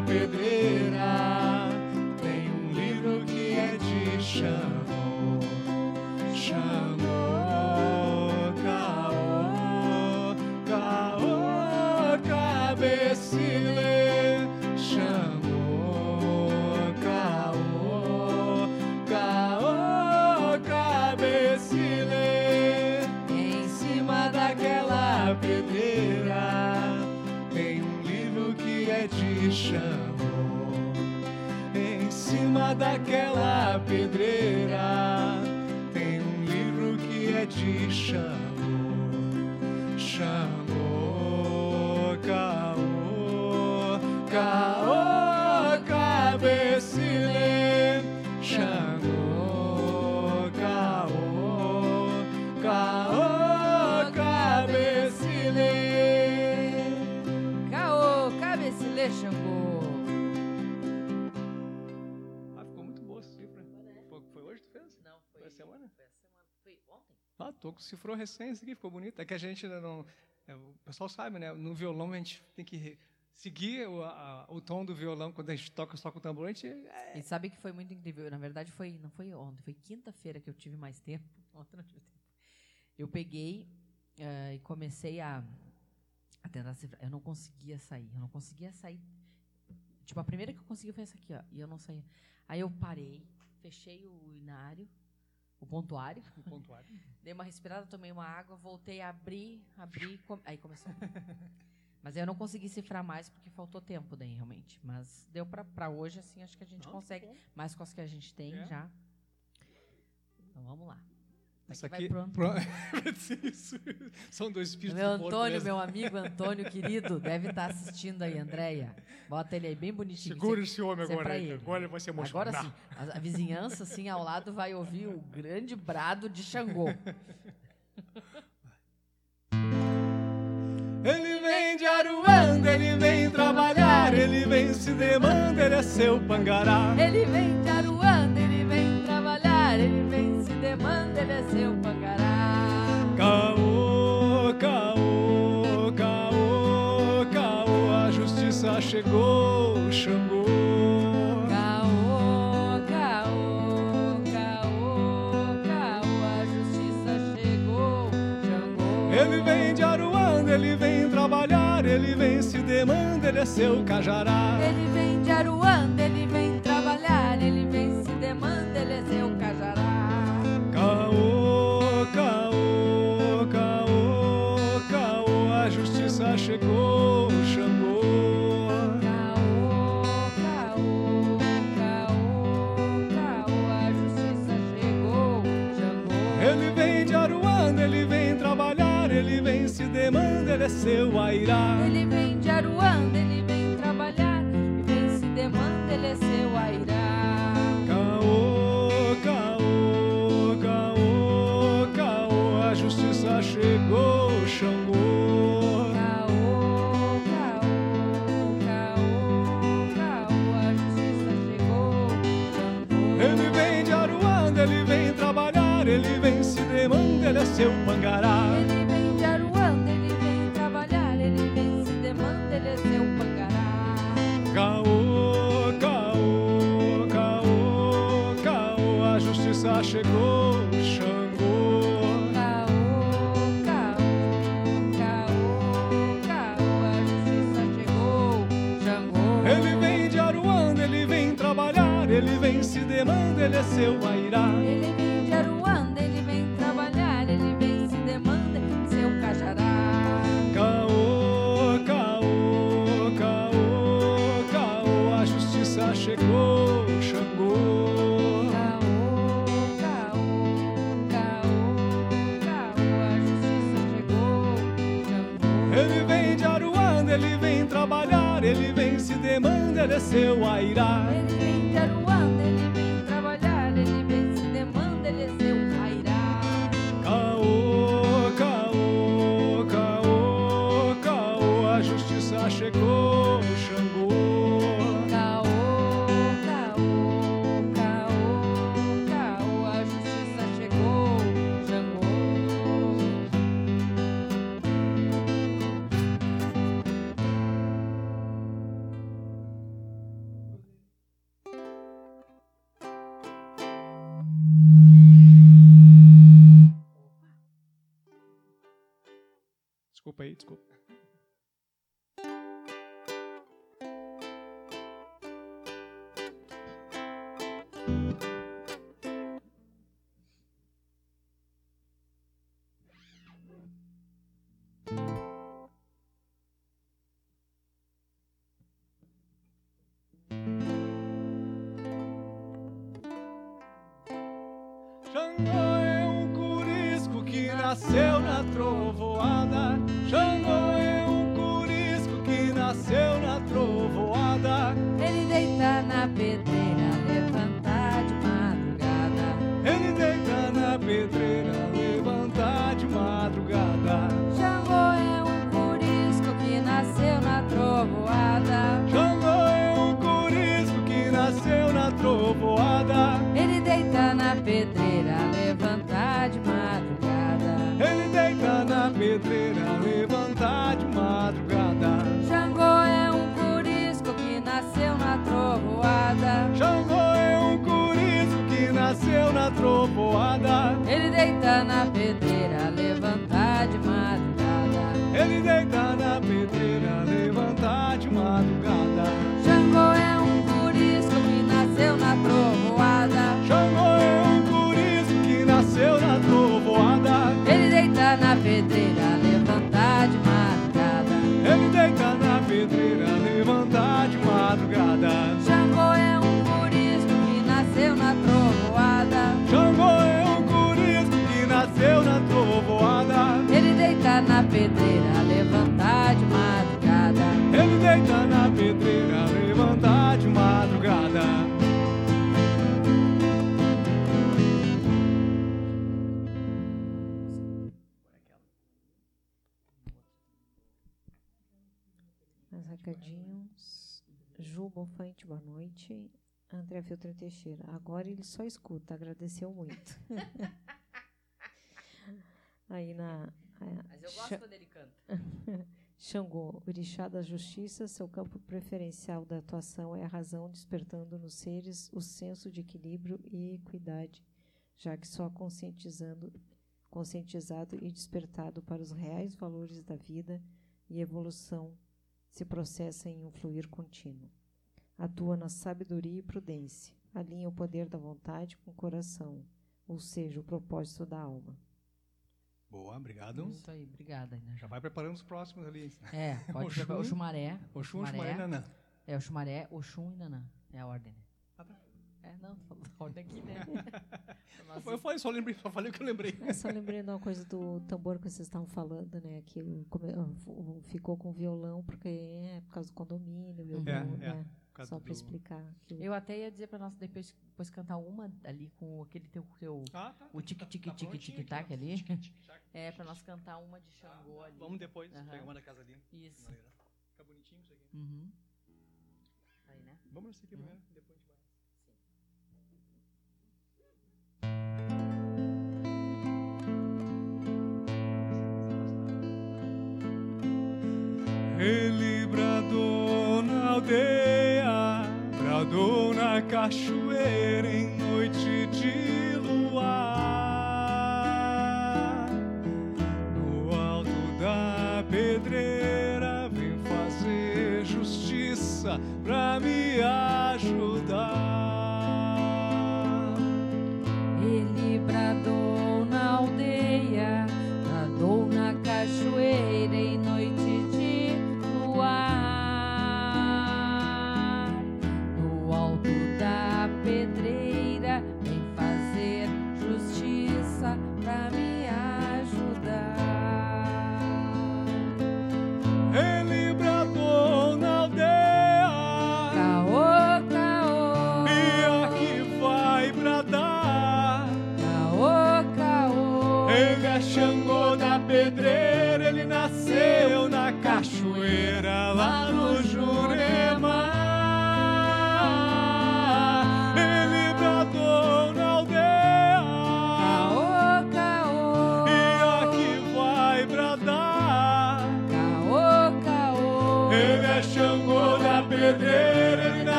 daquela isso aqui ficou bonito. É que a gente não. é, o pessoal sabe, né? No violão a gente tem que seguir o, a- o tom do violão quando a gente toca só com o tambor. A gente, é, E sabe que foi muito incrível. Na verdade, foi, não foi ontem, foi quinta-feira que eu tive mais tempo. <laughs> Ontem não tive tempo. Eu peguei eh, e comecei a, a tentar. Eu não conseguia sair. Eu não conseguia sair. Tipo, a primeira que eu consegui foi essa aqui, ó. E eu não saía. Aí eu parei, fechei o inário, o pontuário, o pontuário. <laughs> dei uma respirada, tomei uma água, voltei a abrir, abrir, com- aí começou. <laughs> Mas eu não consegui cifrar mais porque faltou tempo daí, realmente. Mas deu pra hoje, assim, acho que a gente Não, consegue. tá bom. mais com as que a gente tem É. já. Então vamos lá. Essa aqui. <laughs> São dois espíritos Meu do Antônio, né? meu amigo Antônio querido, deve estar assistindo aí, Andréia. Bota ele aí bem bonitinho. Segura esse homem é agora. pra aí. Agora ele vai se emocionar. Agora sim, a, a vizinhança assim ao lado vai ouvir o grande brado de Xangô. <laughs> Ele vem de Aruanda, ele vem trabalhar, ele vem se demanda, ele é seu pangará. Ele vem de Aruanda, chegou, Xangô. Caô, caô, caô, caô, a justiça chegou, Xangô. Ele vem de Aruanda, ele vem trabalhar, ele vem se demanda, ele é seu cajará. Ele vem de Aruanda, ele vem trabalhar, ele vem se demanda, ele é seu cajará. Seu. Ele vem de Aruanda, ele vem trabalhar, e vem se demanda, ele é seu airá. Caô, caô, caô, caô, a justiça chegou, Xangô. Caô, caô, caô, caô, a justiça chegou, Xangô. Ele vem de Aruanda, ele vem trabalhar, ele vem se demanda, ele é seu pangará. Ele Caô, caô, caô, caô, a justiça chegou, Xangô. Caô, caô, caô, caô, a justiça chegou, Xangô. Ele vem de Aruanda, ele vem trabalhar, ele vem se demanda, ele é seu airá. Ele vem trabalhar, ele vem se demanda, ele é seu Teixeira. Agora ele só escuta, agradeceu muito. <laughs> Aí na. Mas eu gosto quando ele canta. <laughs> Xangô, orixá da justiça, seu campo preferencial da atuação é a razão despertando nos seres o senso de equilíbrio e equidade, já que só conscientizando, conscientizado e despertado para os reais valores da vida e evolução se processa em um fluir contínuo. Atua na sabedoria e prudência, alinha o poder da vontade com o coração, ou seja, o propósito da alma. Boa, obrigado. Isso aí, obrigada. Né? Já vai preparando os próximos ali. É, pode Oxum. <laughs> preparar o chumaré. Oxum, Xumaré. Xumaré, Nanã. É, o chumaré, Oxum e Nanã. É a ordem, né? Ah, tá. É, não, <laughs> falando a ordem aqui, né? <laughs> Nossa, Eu falei, só lembrei, só falei o que eu lembrei. Eu só lembrei de uma coisa do tambor que vocês estavam falando, né? Que o- o- o- ficou com violão porque é por causa do condomínio, violão, É, é, né? Só do- para explicar. Que o- Eu até ia dizer pra nós depois, depois cantar uma ali com aquele teu, teu Ah, tá. o tique tique Tá tique prontinho tique tac aqui, ó. ali. Tique, tique, tac. É, pra nós cantar uma de Xangô ali. Vamos depois Aham. pegar uma da casa ali. Isso. Fica bonitinho isso aqui. Uhum. Aí, né? Vamos nesse aqui primeiro, depois a gente vai. Ele bradou na aldeia, na cachoeira em noite de luar. No alto da pedreira, vem fazer justiça pra me ajudar.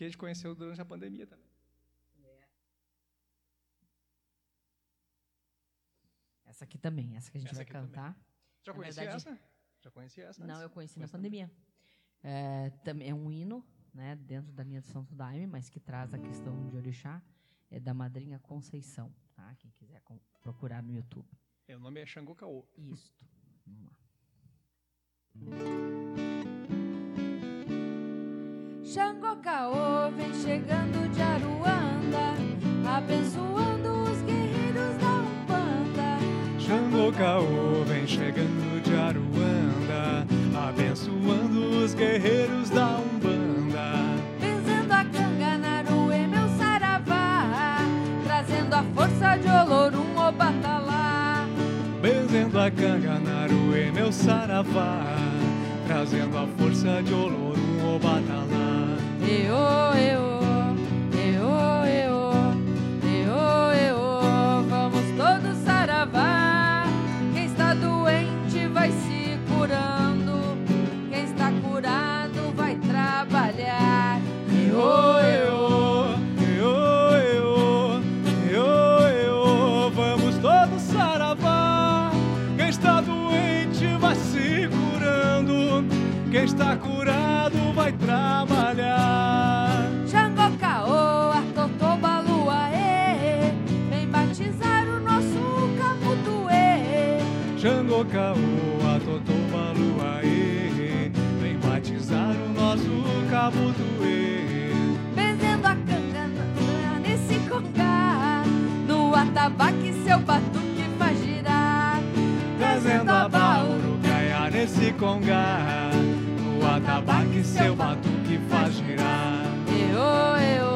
Aqui a gente conheceu durante a pandemia também. Essa aqui também, essa que a gente Essa vai aqui também. cantar. Já Na conhecia verdade- essa? Já conhecia essa? Não, antes? eu conheci na Conhece também? pandemia. É, é um hino, né, dentro da linha do Santo Daime, mas que traz a questão de orixá, é da madrinha Conceição, tá? Quem quiser procurar no YouTube. É, O nome é Xangô Caô. Isto. Vamos lá. Xangô Caô vem chegando de Aruanda, abençoando os guerreiros da Umbanda. Xangô Caô vem chegando de Aruanda, abençoando os guerreiros da Umbanda. Benzendo a Canganaruê, meu saravá, trazendo a força de Olorum, o batalá. Benzendo a Canganaruê, meu saravá, trazendo a força de Olorum, o batalá. Eô, doê. Benzendo a canga nesse congá, no atabaque seu batuque faz girar. Trazendo a bauru, caia nesse congá, no atabaque seu batuque faz girar. Eô, eô,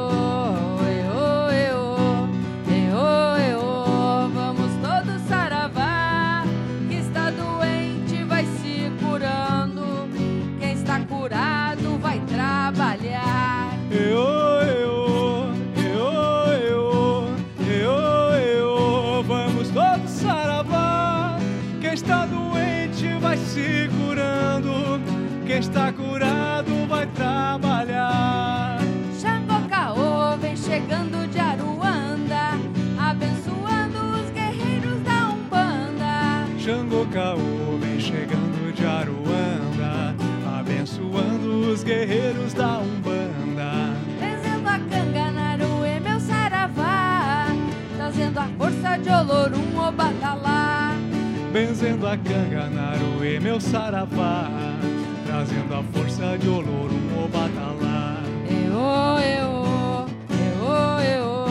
está curado vai trabalhar. Xangô Caô vem chegando de Aruanda, abençoando os guerreiros da Umbanda. Xangô Caô vem chegando de Aruanda, abençoando os guerreiros da Umbanda. Benzendo a Canganaruê, meu saravá, trazendo a força de Olorum, o batalá. Benzendo a Canganaruê, meu saravá, trazendo a força de Olorum, o batalá. Eô, eô, eô, eô,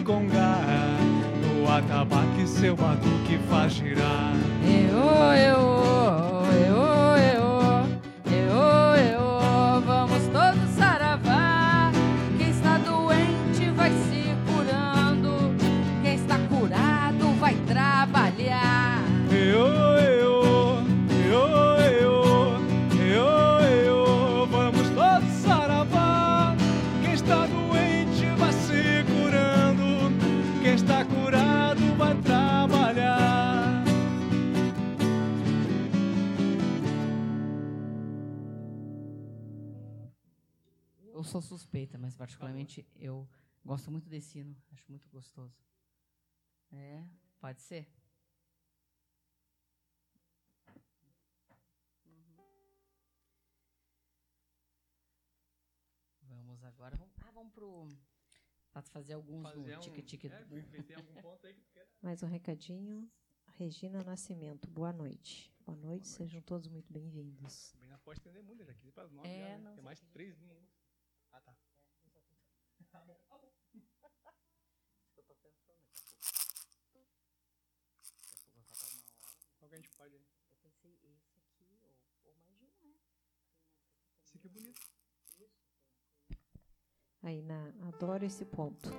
nesse congá, no atabaque seu batuque faz girar. Eô, eô, eô, particularmente eu gosto muito desse hino, acho muito gostoso. É, pode ser. Uhum. Vamos agora. Vamos, ah, vamos pro. Para fazer alguns Fazer no um- tique-tique. é, tem algum ponto aí que tu queira? Mais um recadinho. Regina Nascimento, boa noite. Boa noite, sejam todos muito bem-vindos. Bem, não pode estender muito, já quis para nove É, já, né? não, Tem mais três linhas ainda. Ah, tá. Eu tô pensando daqui a pouco. Daqui a pouco vai faltar uma hora. Qual que a gente pode? Eu pensei esse aqui, ou, ou mais de um, né? Esse aqui é bonito. Aí, na, adoro esse ponto.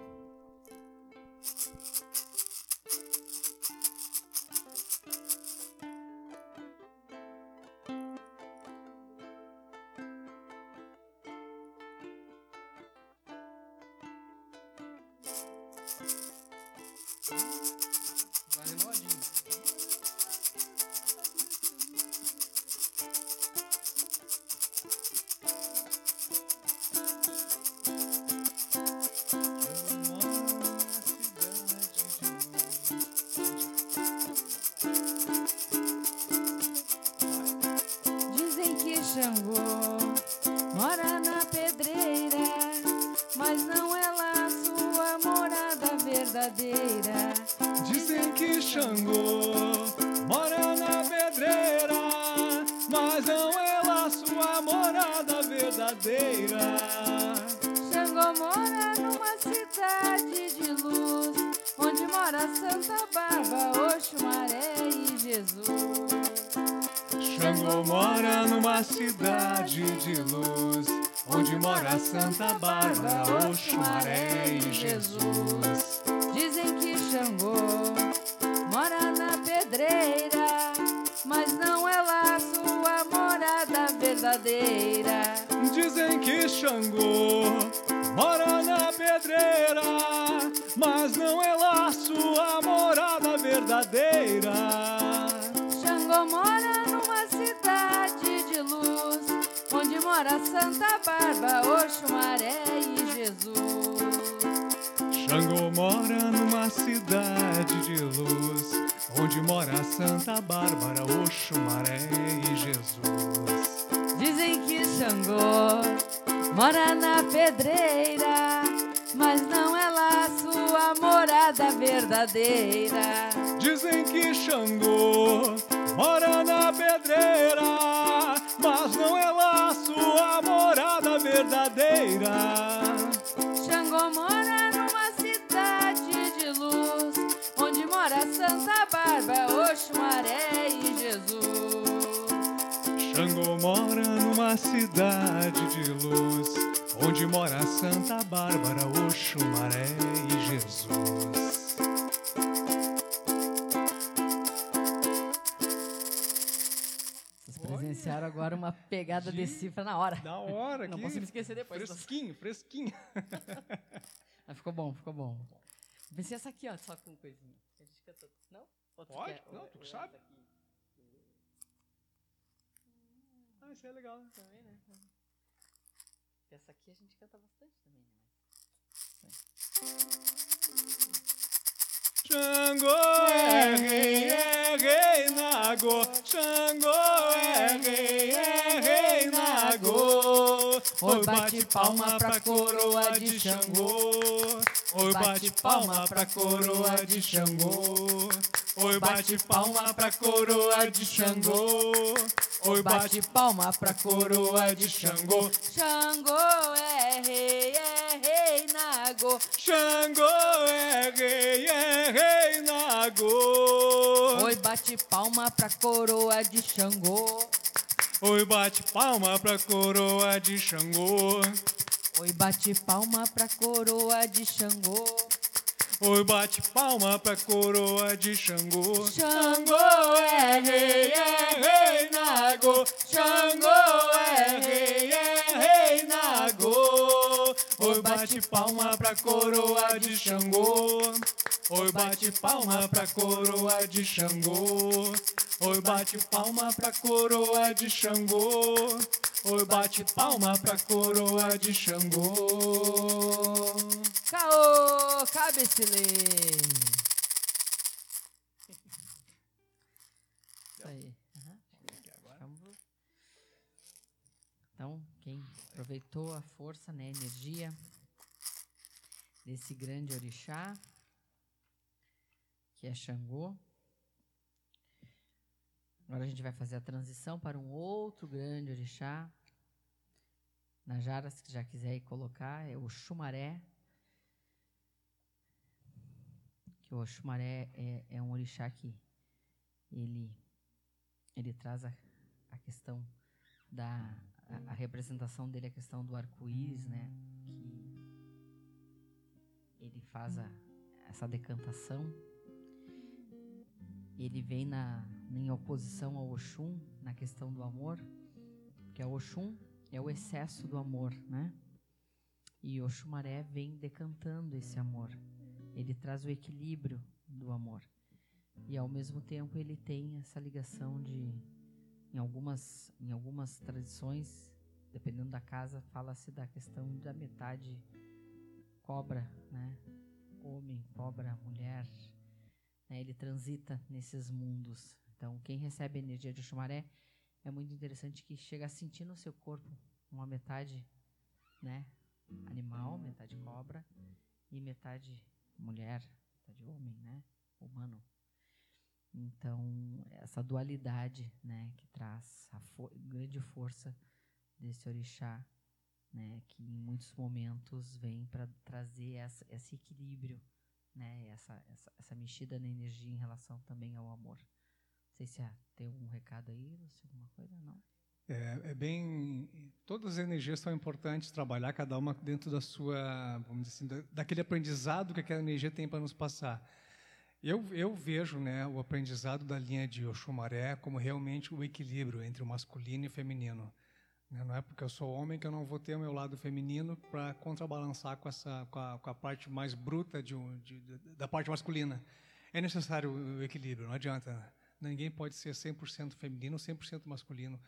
Xangô mora numa cidade de luz, onde mora Santa Bárbara, Oxumaré e Jesus. Santa Bárbara, Oxumaré e Jesus. Xangô mora numa cidade de luz, onde mora Santa Bárbara, Oxumaré e Jesus. Dizem que Xangô mora na pedreira, mas não é lá sua morada verdadeira. Dizem que Xangô numa cidade de luz, onde mora Santa Bárbara, Oxumaré e Jesus. Vocês presenciaram agora uma pegada de cifra na hora. Da hora, Não que posso me esquecer depois. Fresquinho, fresquinho. <laughs> Mas ficou bom, ficou bom. Pensei essa aqui, ó, só com coisinha. A gente. Não? Ou Pode? quer? Não, Ou- tu ou sabe. essa aqui? Ah, isso é legal. Também, né? Essa aqui a gente canta bastante também, né? Xangô é rei, é rei nago. Xangô é rei, é rei nago. Oi, bate palma pra coroa de Xangô. Oi, bate palma pra coroa de Xangô. Oi, bate palma pra coroa de Xangô. Oi, bate palma pra coroa de Xangô. Xangô é rei, é rei nago. Xangô é rei, é rei nago. Oi, bate palma pra coroa de Xangô. Oi, bate palma pra coroa de Xangô. Oi, bate palma pra coroa de Xangô. Oi, bate palma pra coroa de Xangô. Xangô é rei, é rei nago. Xangô é rei, é rei nago. Oi, bate palma pra coroa de Xangô. Oi, bate palma pra coroa de Xangô. Oi, bate palma pra coroa de Xangô. Oi, bate palma pra coroa de Xangô. Caô, cabecile. Isso aí. Uhum. Então, quem aproveitou a força, né, a energia desse grande orixá, que é Xangô. Agora a gente vai fazer a transição para um outro grande orixá. Najara, se já quiser ir colocar, é o Xumaré. Que o Xumaré é, é um orixá que ele, ele traz a, a questão da a, a, representação dele, a questão do arco-íris, né? Que ele faz a, essa decantação. Ele vem na, em oposição ao Oxum na questão do amor, que é o Oxum é o excesso do amor, né? E Oxumaré vem decantando esse amor. Ele traz o equilíbrio do amor. E ao mesmo tempo ele tem essa ligação de em algumas em algumas tradições, dependendo da casa, fala-se da questão da metade cobra, né? Homem, cobra, mulher. Né? Ele transita nesses mundos. Então, quem recebe a energia de Oxumaré é muito interessante que chega a sentir no seu corpo uma metade, né, animal, metade cobra e metade mulher, metade homem, né, humano. Então, essa dualidade, né, que traz a fo grande força desse orixá, né, que em muitos momentos vem para trazer essa, esse equilíbrio, né, essa, essa, essa mexida na energia em relação também ao amor sei se tem algum recado aí, se alguma coisa, não. É, é, bem. Todas as energias são importantes trabalhar, cada uma dentro da sua, vamos dizer assim, daquele aprendizado que aquela energia tem para nos passar. Eu, eu vejo né, o aprendizado da linha de Oxumaré como realmente o equilíbrio entre o masculino e o feminino. Né, não é porque eu sou homem que eu não vou ter o meu lado feminino para contrabalançar com, essa, com a, com, a, parte mais bruta de, de, da parte masculina. É necessário o equilíbrio, não adianta. Ninguém pode ser 100% feminino, 100% masculino.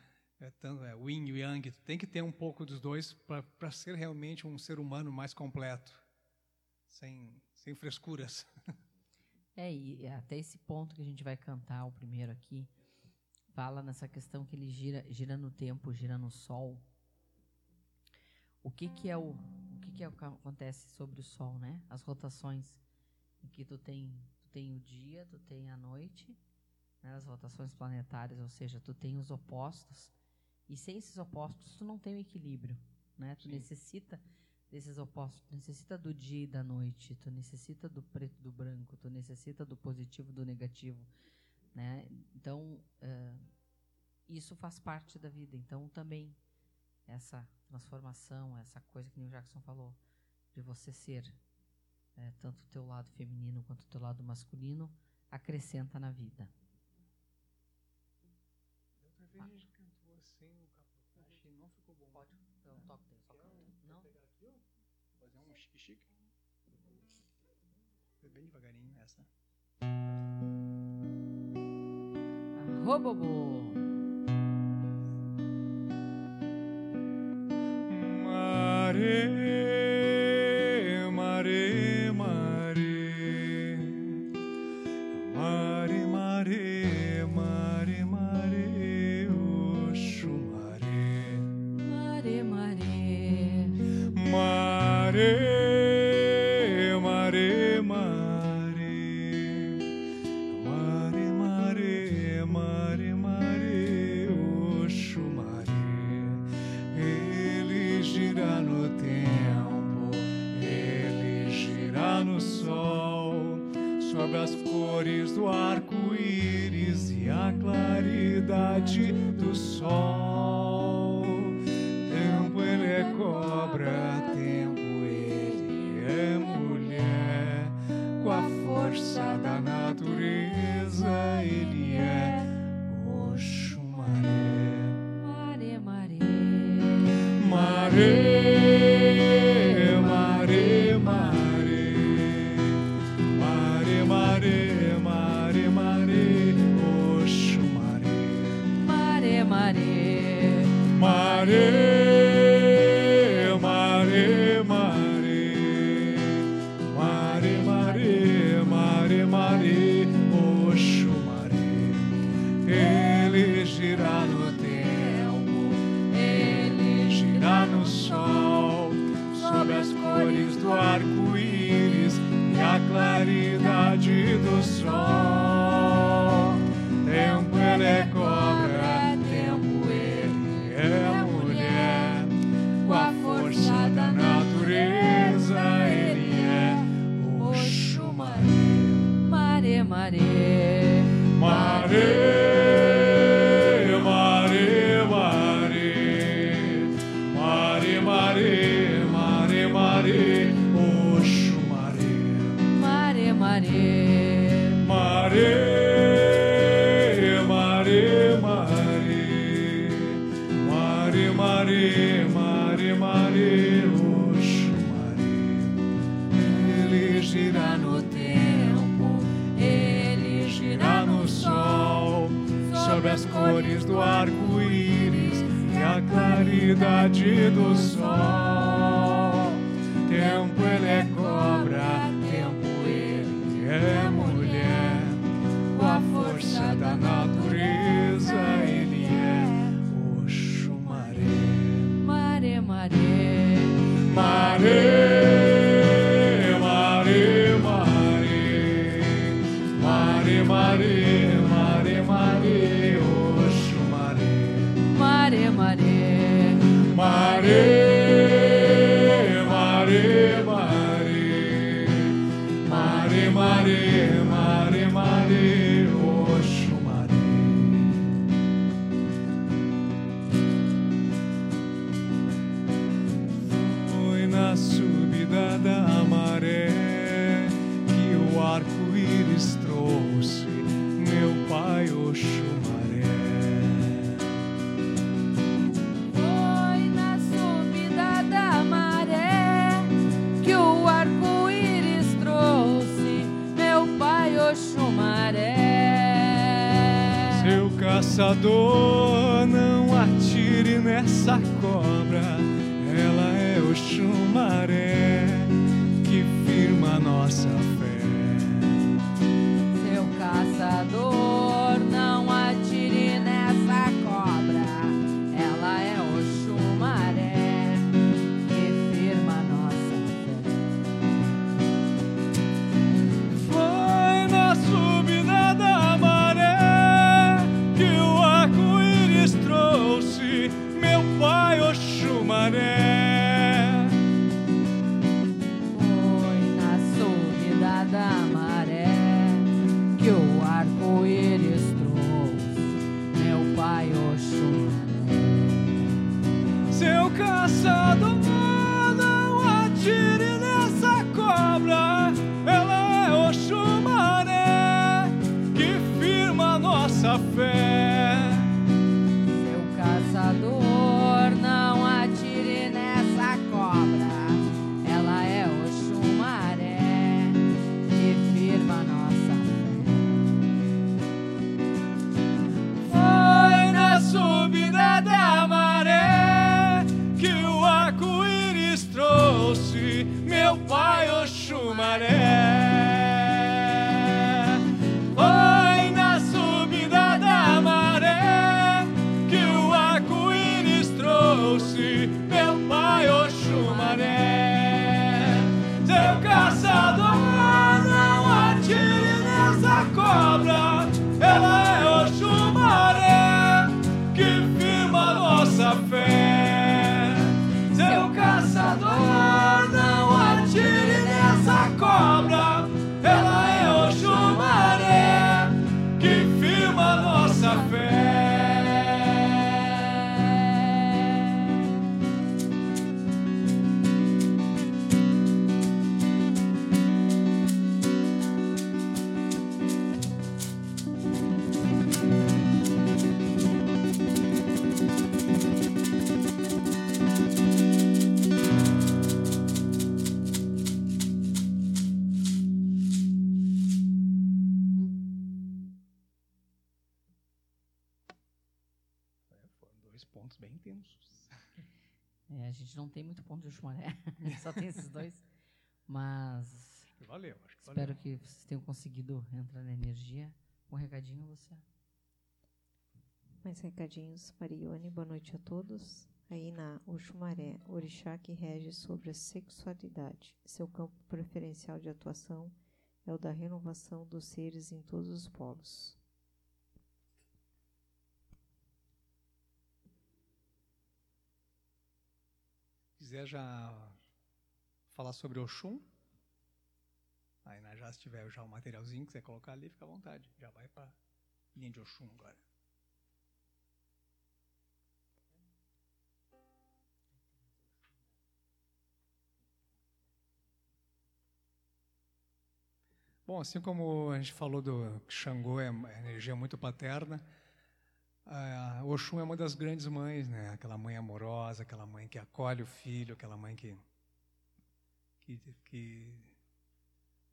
É, tanto, é, yin e yang. Tem que ter um pouco dos dois para ser realmente um ser humano mais completo, sem, sem frescuras. <laughs> É, e até esse ponto que a gente vai cantar, o primeiro aqui, fala nessa questão que ele gira, gira no tempo, gira no sol. O que que é o, o que que, é o que acontece sobre o sol, né? As rotações em que tu tem, tu tem o dia, tu tem a noite né, as rotações planetárias, ou seja, tu tem os opostos, e sem esses opostos tu não tem o equilíbrio, né? Tu Sim. necessita desses opostos, tu necessita do dia e da noite, tu necessita do preto e do branco, tu necessita do positivo e do negativo, né? Então, uh, isso faz parte da vida. Então, também essa transformação, essa coisa que o Jackson falou, de você ser é, tanto o teu lado feminino quanto o teu lado masculino, acrescenta na vida vez a gente cantou Bem devagarinho essa. Robobô. Mare. 서 gente não tem muito ponto de chumaré, só tem esses dois. Mas. Acho que valeu, acho que espero valeu. que vocês tenham conseguido entrar na energia. Um recadinho, você. Mais recadinhos, Marione, boa noite a todos. Aí na Oxumaré, orixá que rege sobre a sexualidade. Seu campo preferencial de atuação é o da renovação dos seres em todos os polos. Quiser já falar sobre Oxum? Aí né, já se tiver já o materialzinho que você colocar ali, fica à vontade. Já vai para linha de Oxum agora. Bom, assim como a gente falou do Xangô é energia muito paterna, a Oxum é uma das grandes mães, né? Aquela mãe amorosa, aquela mãe que acolhe o filho, aquela mãe que que, que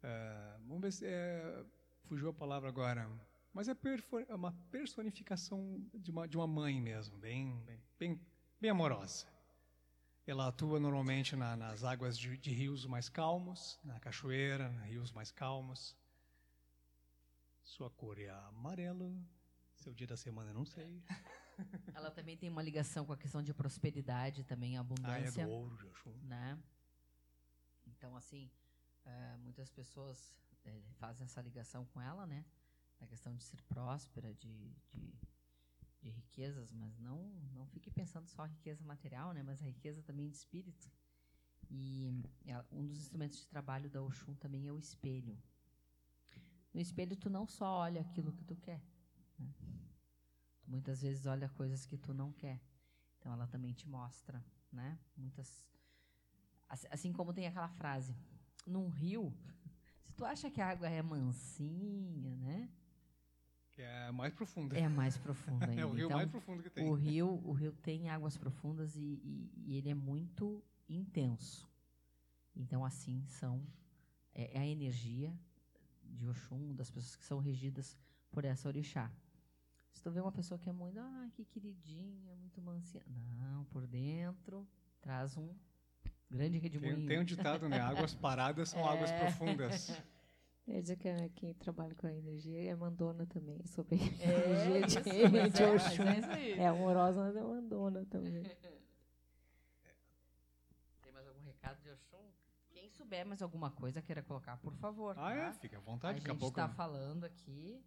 uh, vamos ver se é, fugiu a palavra agora, mas é, é uma personificação de uma de uma mãe mesmo, bem bem bem, bem amorosa. Ela atua normalmente na, nas águas de, de, rios mais calmos, na cachoeira, rios mais calmos. Sua cor é amarelo. Seu dia da semana, não sei. <laughs> Ela também tem uma ligação com a questão de prosperidade, também abundância. Ah, é do ouro, Joshua. Né? Então, assim, é, muitas pessoas é, fazem essa ligação com ela, né? Na questão de ser próspera, de, de de riquezas, mas não não fique pensando só riqueza material, né? Mas a riqueza também de espírito. E um dos instrumentos de trabalho da Oxum também é o espelho. No espelho tu não só olha aquilo que tu quer, né? tu muitas vezes olha coisas que tu não quer. Então ela também te mostra, né? Muitas assim como tem aquela frase, num rio, <laughs> se tu acha que a água é mansinha, né? Que é mais profunda. É mais profunda <laughs> ainda. é o rio então, mais profundo que tem. O rio, o rio tem águas profundas e, e, e ele é muito intenso. Então, assim, são é, é, a energia de Oxum, das pessoas que são regidas por essa orixá. Se tu vê uma pessoa que é muito, ah, que queridinha, muito mansinha. Não, por dentro traz um grande redemoinho. Tem, tem um ditado, né? Águas paradas são <laughs> é. águas profundas. Quer dizer que é quem trabalha com a energia é mandona também, sobre é, <laughs> energia de, é, de Oxum. É, é, amorosa, mas é mandona também. <laughs> Tem mais algum recado de Oxum? Quem souber mais alguma coisa queira colocar, por favor. Ah, tá? é? Fica à vontade. A gente está falando aqui,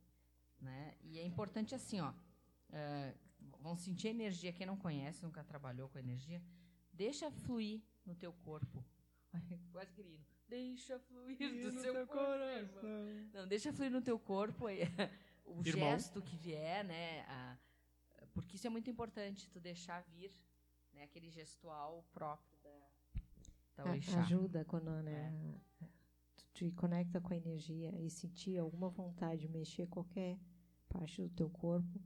né? E é importante assim, ó. Uh, vão sentir energia. Quem não conhece, nunca trabalhou com energia, deixa fluir no teu corpo. <laughs> Quase querido Deixa fluir do seu corpo. Coração. Não, deixa fluir no teu corpo <laughs> o Irmão. gesto que vier, né? A, porque isso é muito importante, tu deixar vir né, aquele gestual próprio da, da orixá. Ajuda quando né, é. tu te conecta com a energia e sentir alguma vontade de mexer qualquer parte do teu corpo.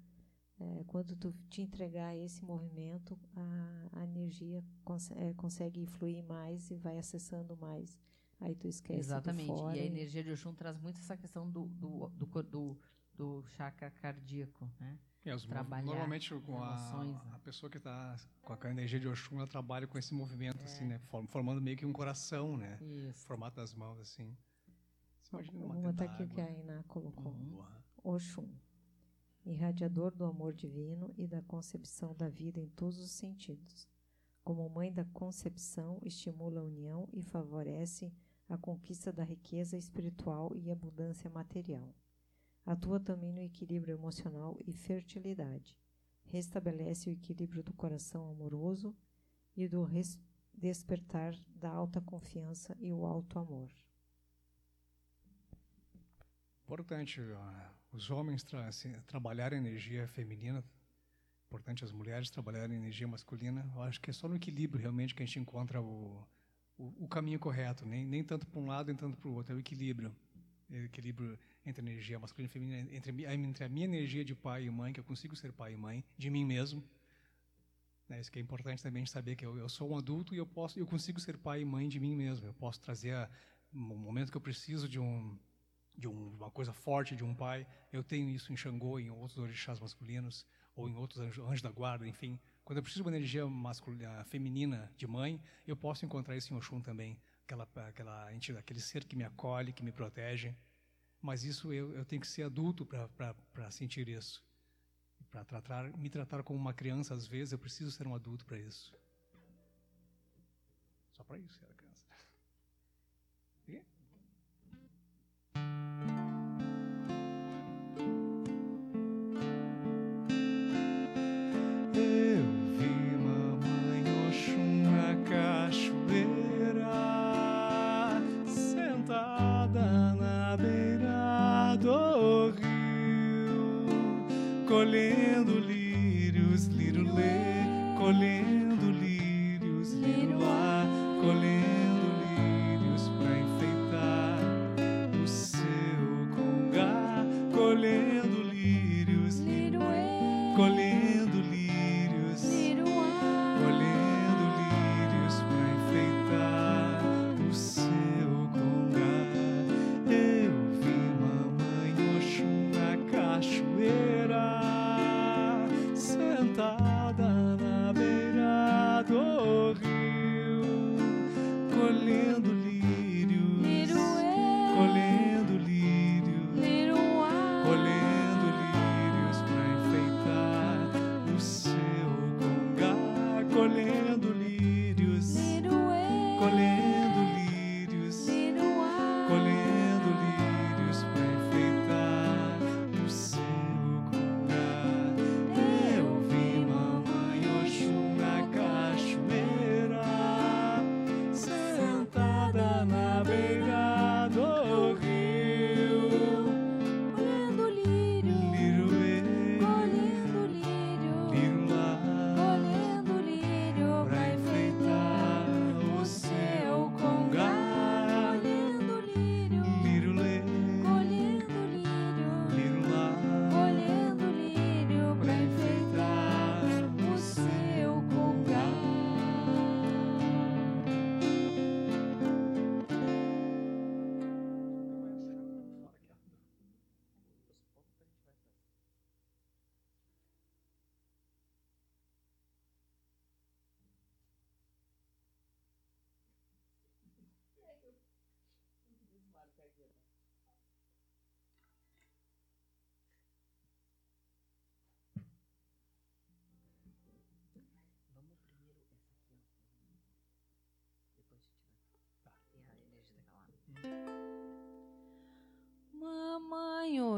É, quando tu te entregar esse movimento, a, a energia cons é, consegue fluir mais e vai acessando mais Aí tu esquece Exatamente. Fora, e a energia de Oxum traz muito essa questão do, do, do, do, do chakra cardíaco, né? É, os normalmente com a, né? a pessoa que está com a energia de Oxum, ela trabalha com esse movimento, assim, é. assim, né? Formando meio que um coração, né? Isso. Formato das mãos, assim. imagina Vamos botar aqui o que a Iná colocou. Uhum. Oxum, irradiador do amor divino e da concepção da vida em todos os sentidos. Como mãe da concepção, estimula a união e favorece a conquista da riqueza espiritual e abundância material. Atua também no equilíbrio emocional e fertilidade. Restabelece o equilíbrio do coração amoroso e do despertar da alta confiança e o alto amor. Importante uh, os homens tra trabalharem energia feminina, importante as mulheres trabalharem energia masculina. Eu acho que é só no equilíbrio realmente que a gente encontra o, o, o caminho correto, nem, nem tanto para um lado, nem tanto para o outro, é o equilíbrio. É o equilíbrio entre a energia masculina e feminina, entre, entre a minha energia de pai e mãe, que eu consigo ser pai e mãe, de mim mesmo. Né, isso que é importante também saber que eu, eu sou um adulto e eu posso, eu consigo ser pai e mãe de mim mesmo. Eu posso trazer a, um momento que eu preciso de um de um, uma coisa forte de um pai. Eu tenho isso em Xangô, em outros orixás masculinos ou em outros anjos, da guarda, enfim. Quando eu preciso de uma energia masculina, feminina de mãe, eu posso encontrar isso em Oxum também, aquela aquela entidade, aquele ser que me acolhe, que me protege. Mas isso eu, eu tenho que ser adulto para sentir isso. Para tratar, me tratar como uma criança, às vezes, eu preciso ser um adulto para isso. Só para isso, era colhendo lírios, lirulá, colhendo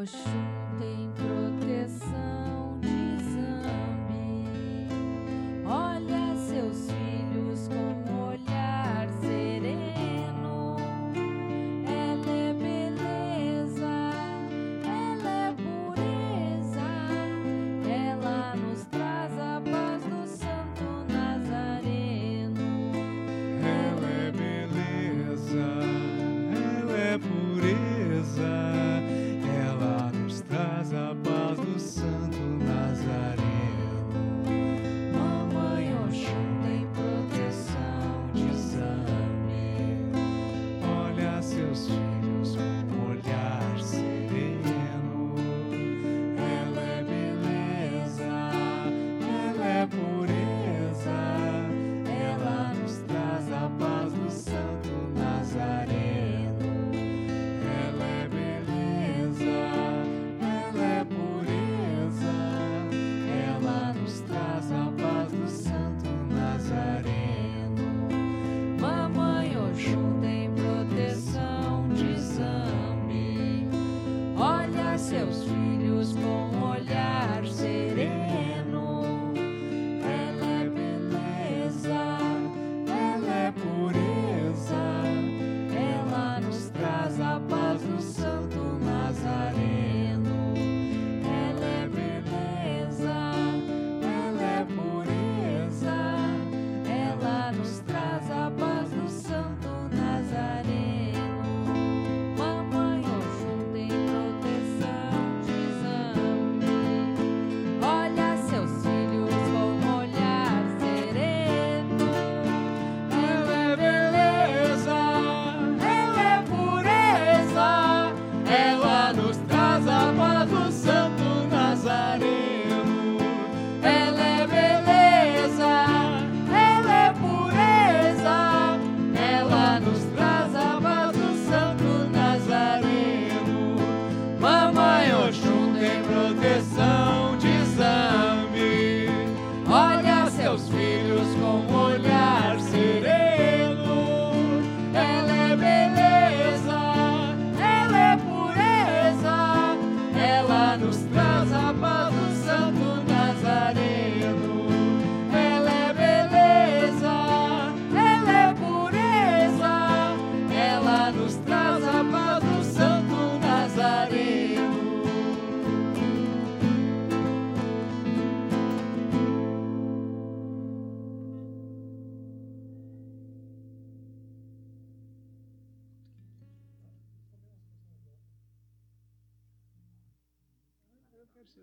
Mamãe Oxum essa,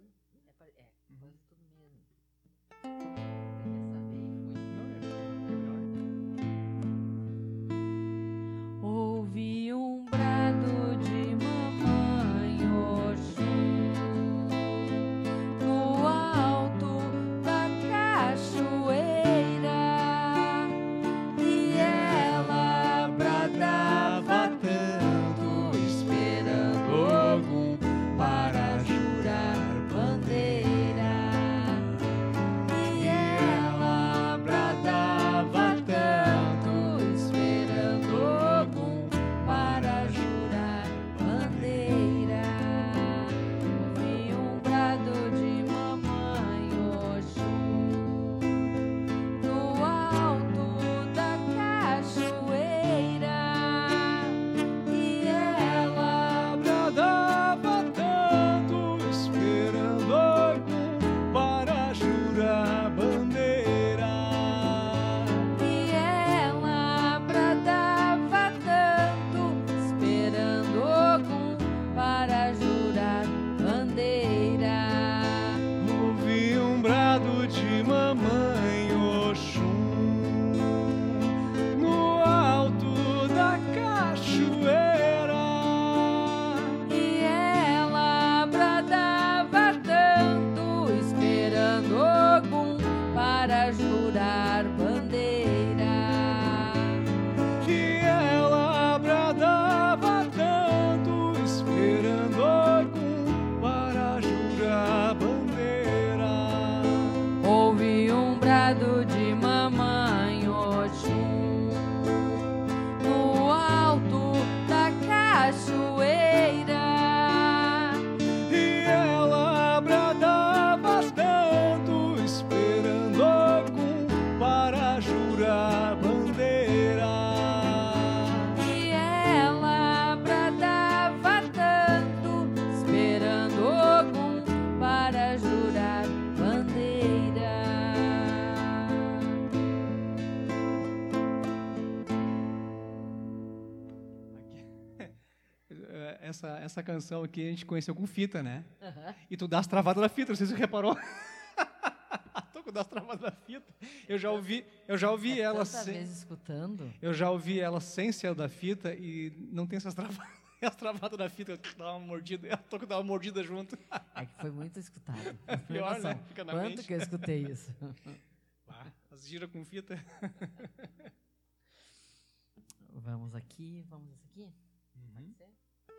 essa canção aqui a gente conheceu com fita, né? Uhum. E tu dá as travadas da fita, não sei se você reparou. <laughs> Tô com das travadas da fita. Eu já ouvi, eu já ouvi é ela sem. escutando. Eu já ouvi ela sem ser da fita e não tem essas travadas. <laughs> As travadas da fita, dá uma mordida, eu tô com uma mordida junto. É que foi muito escutado. É pior, né? Fica na Quanto mente. que eu escutei isso? <laughs> Ah, as gira com fita. Vamos aqui, vamos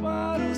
está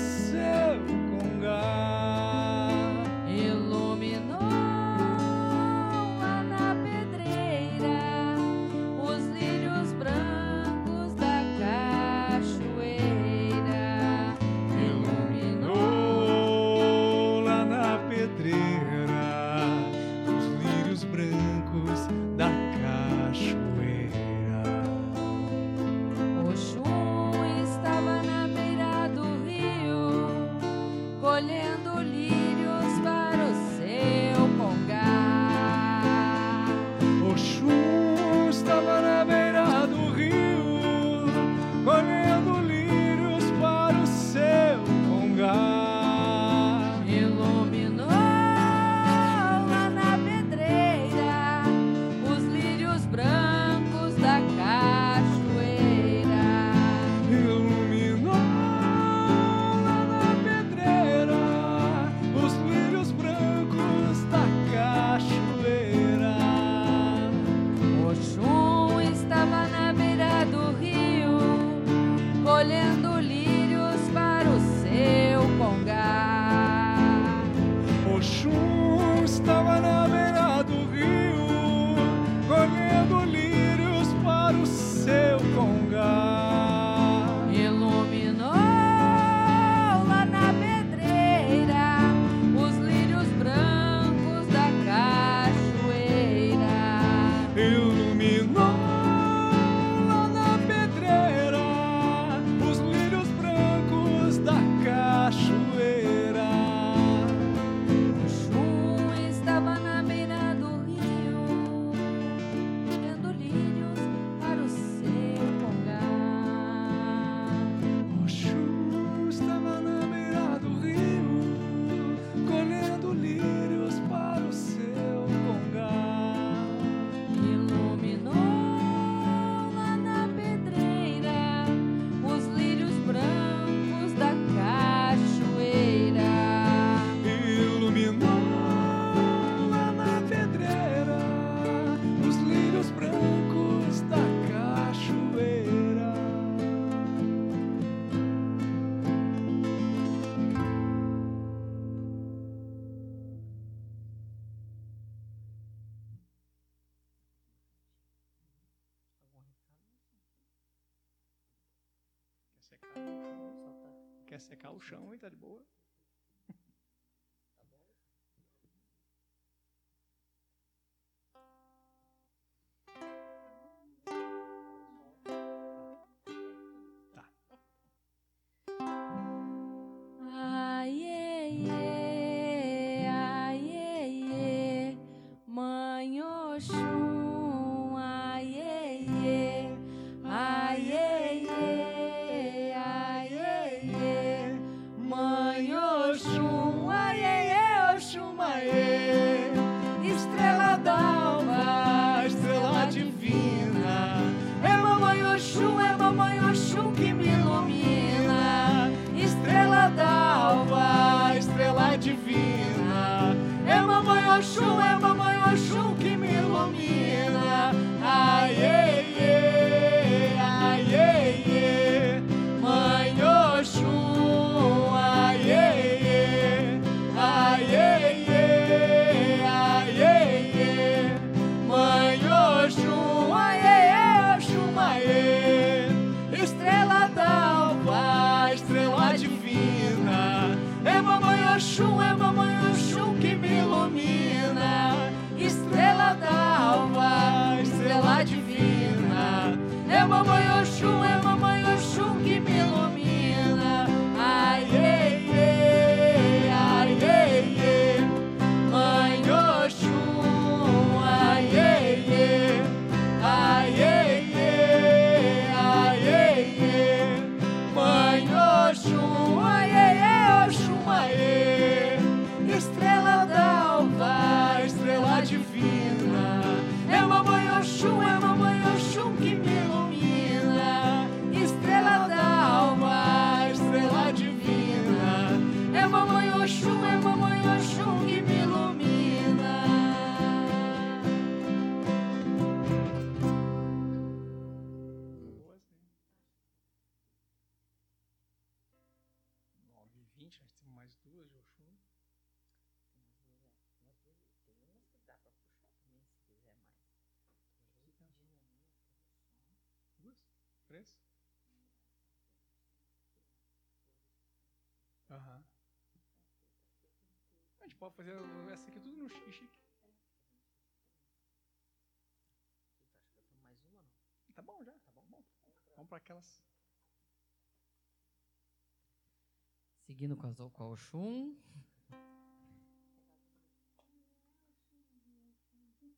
pode fazer essa aqui tudo no chique. Mais uma, não? Tá bom já, tá bom. bom. Vamos para aquelas. Seguindo com, as, com a Oxum.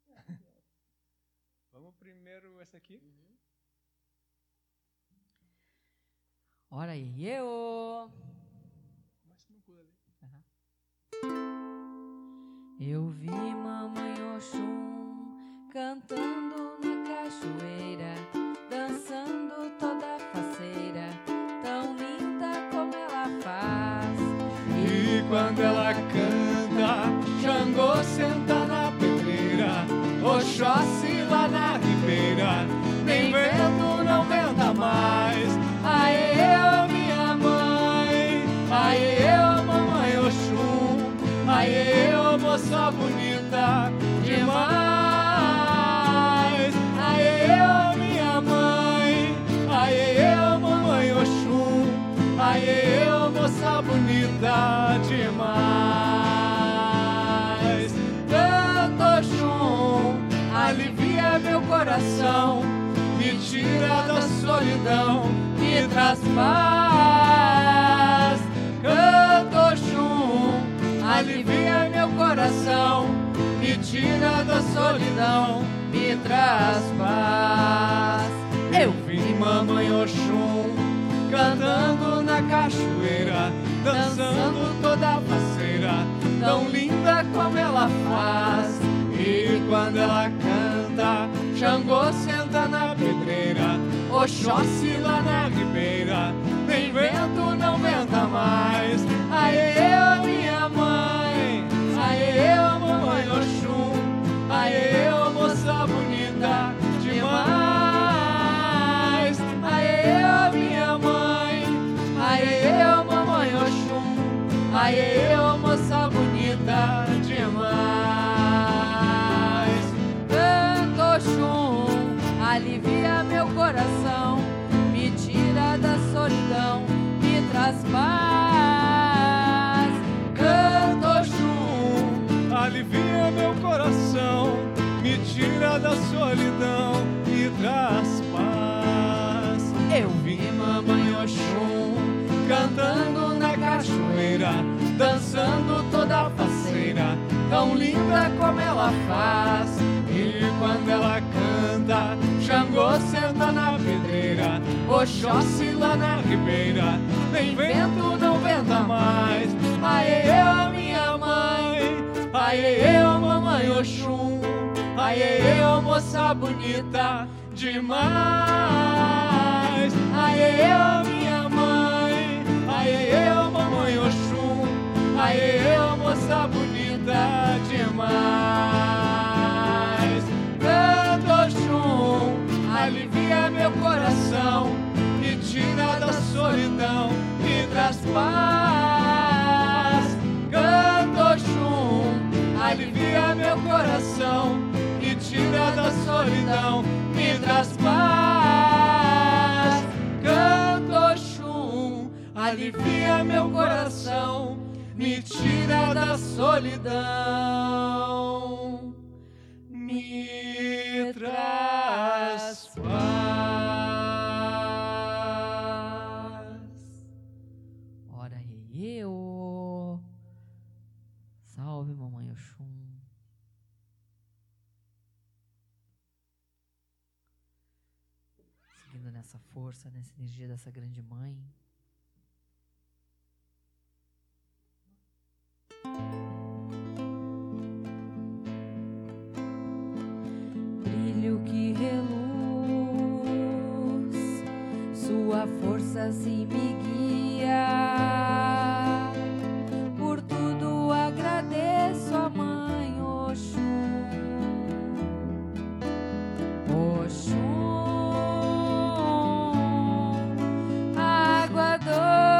<laughs> Vamos primeiro essa aqui. Uhum. Ora aí, eu. Eu vi mamãe Oxum cantando na cachoeira, dançando toda faceira, tão linda como ela faz. E quando ela canta, Xangô senta na pedreira, Oxóssi solidão, me traz paz. Canto Oxum, alivia meu coração, me tira da solidão, me traz paz. Eu vi mamãe Oxum cantando na cachoeira, dançando toda faceira, tão linda como ela faz. E quando ela canta, Xangô senta na pedreira, Oxóssi lá na ribeira, nem vento não venta mais. Aê, minha mãe, aê, mamãe Oxum, aê, moça bonita demais. Aê, minha mãe, aê, mamãe Oxum, aê, moça tira da solidão e traz paz. Eu vi mamãe Oxum cantando na cachoeira, dançando toda faceira, tão linda como ela faz. E quando ela canta, Xangô senta na pedreira, Oxóssi lá na ribeira, nem vento não venta mais. Aê, eu, minha mãe, aê, eu, mamãe Oxum, aê, eu, moça bonita demais. Aê, eu, minha mãe, aê, eu, mamãe Oxum, aê, eu, moça bonita demais. Canto Oxum, alivia meu coração e tira da solidão e traz paz. Canto Oxum, alivia meu coração tira da solidão, me traz paz. Canto Oxum, alivia meu coração, me tira da solidão, me traz nessa força, nessa energia dessa grande mãe. Brilho que reluz, sua força se me guia. Por tudo agradeço a mãe Oxum. Oxum, água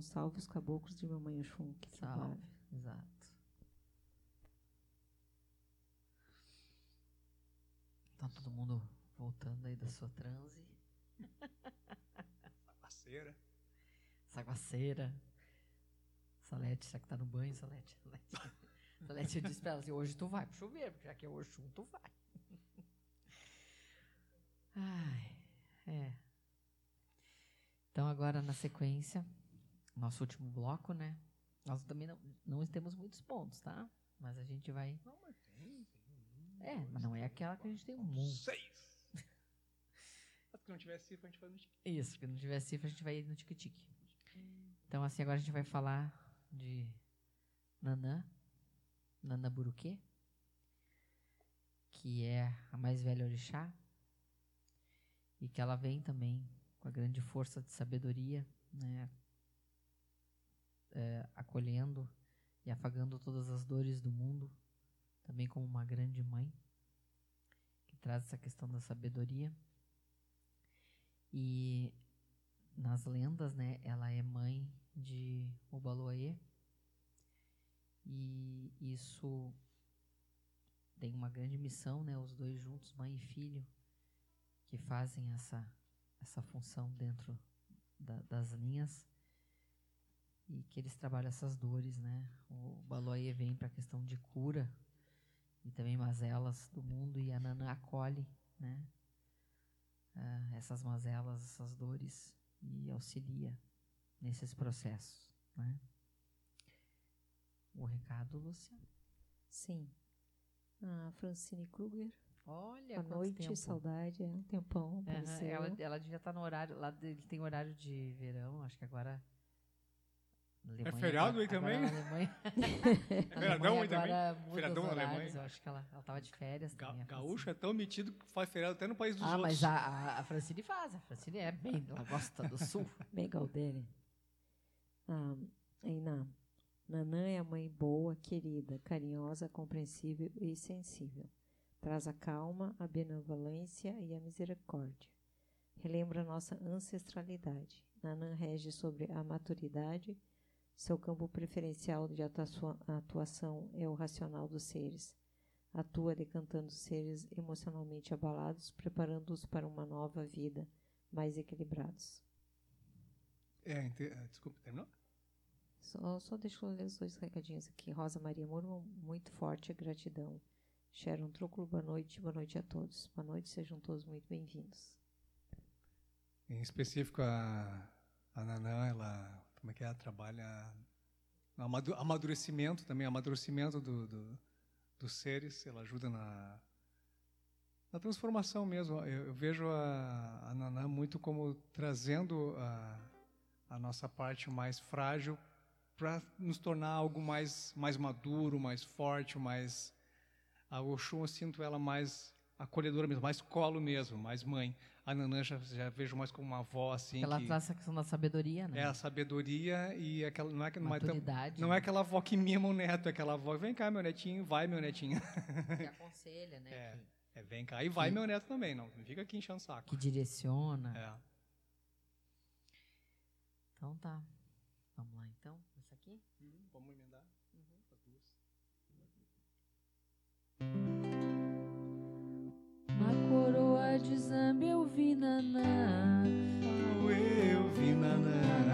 Salve os caboclos de Mamãe Oxum. Que Salve. Exato. Tá todo mundo voltando aí da sua transe. Saguaceira. Saguaceira. Salete, será que tá no banho, Salete? Salete, Salete eu disse pra ela assim, hoje tu vai pro chuveiro, porque já que é Oxum, tu vai. Ai, é. Então, agora na sequência, nosso último bloco, né? Nós também não, não temos muitos pontos, tá? Mas a gente vai. Não, mas tem. tem é, mas não é aquela que a gente tem um mundo. Seis! <laughs> Se não tiver cifra, a gente vai no tique Isso, se não tiver cifra, a gente vai no tique-tique. Então, assim, agora a gente vai falar de Nanã, Nanã Buruquê, que é a mais velha orixá, e que ela vem também com a grande força de sabedoria, né, é, acolhendo e afagando todas as dores do mundo, também como uma grande mãe, que traz essa questão da sabedoria. E nas lendas, né, ela é mãe de Obaloaê, e isso tem uma grande missão, né, os dois juntos, mãe e filho, que fazem essa essa função dentro da, das linhas e que eles trabalham essas dores, né? O Baloie vem para a questão de cura e também mazelas do mundo e a Nana acolhe, né? Uh, essas mazelas, essas dores e auxilia nesses processos, né? O recado, Lúcia? Sim. A Francine Kruger Olha, Boa noite, tempo. saudade, é um tempão. Uhum, ela, ela devia estar no horário, lá ele tem horário de verão, acho que agora. Alemanha, é feriado aí também? Na Alemanha. <laughs> é feriadão aí também? Feriadão na Alemanha? Eu acho que ela estava de férias. Ga também, gaúcho é tão metido que faz feriado até no país dos ah, outros. Ah, mas a, a, Francine faz. A Francine é bem, ela gosta do sul. <laughs> bem Galdéria. Ah, na Nanã é a mãe boa, querida, carinhosa, compreensível e sensível. Traz a calma, a benevolência e a misericórdia. Relembra nossa ancestralidade. Nanã rege sobre a maturidade. Seu campo preferencial de atuação é o racional dos seres. Atua decantando seres emocionalmente abalados, preparando-os para uma nova vida, mais equilibrados. É, é desculpa, terminou? Só, só deixa eu ler os dois recadinhos aqui. Rosa Maria Murma, muito forte gratidão. Sharon Trúculo, boa noite, boa noite a todos. Boa noite, sejam todos muito bem-vindos. Em específico, a, a Nanã, ela, como é que é, trabalha amadurecimento também, amadurecimento do, do, dos seres, ela ajuda na, na transformação mesmo. Eu, eu vejo a, a Nanã muito como trazendo a, a nossa parte mais frágil para nos tornar algo mais, mais maduro, mais forte, mais a Oxum eu sinto ela mais acolhedora mesmo, mais colo mesmo, mais mãe. A Nanã já, já vejo mais como uma avó, assim. Ela que, traz essa questão da sabedoria, né? É, a sabedoria e aquela. Não é, não é, não é aquela avó que mima o neto, é aquela avó, vem cá, meu netinho, vai, meu netinho. Que <laughs> aconselha, né? É, que, é vem cá e vai, que, meu neto também, não. Não fica aqui enchendo saco. Que direciona. É. Então tá. Vi naná. Eu vi naná.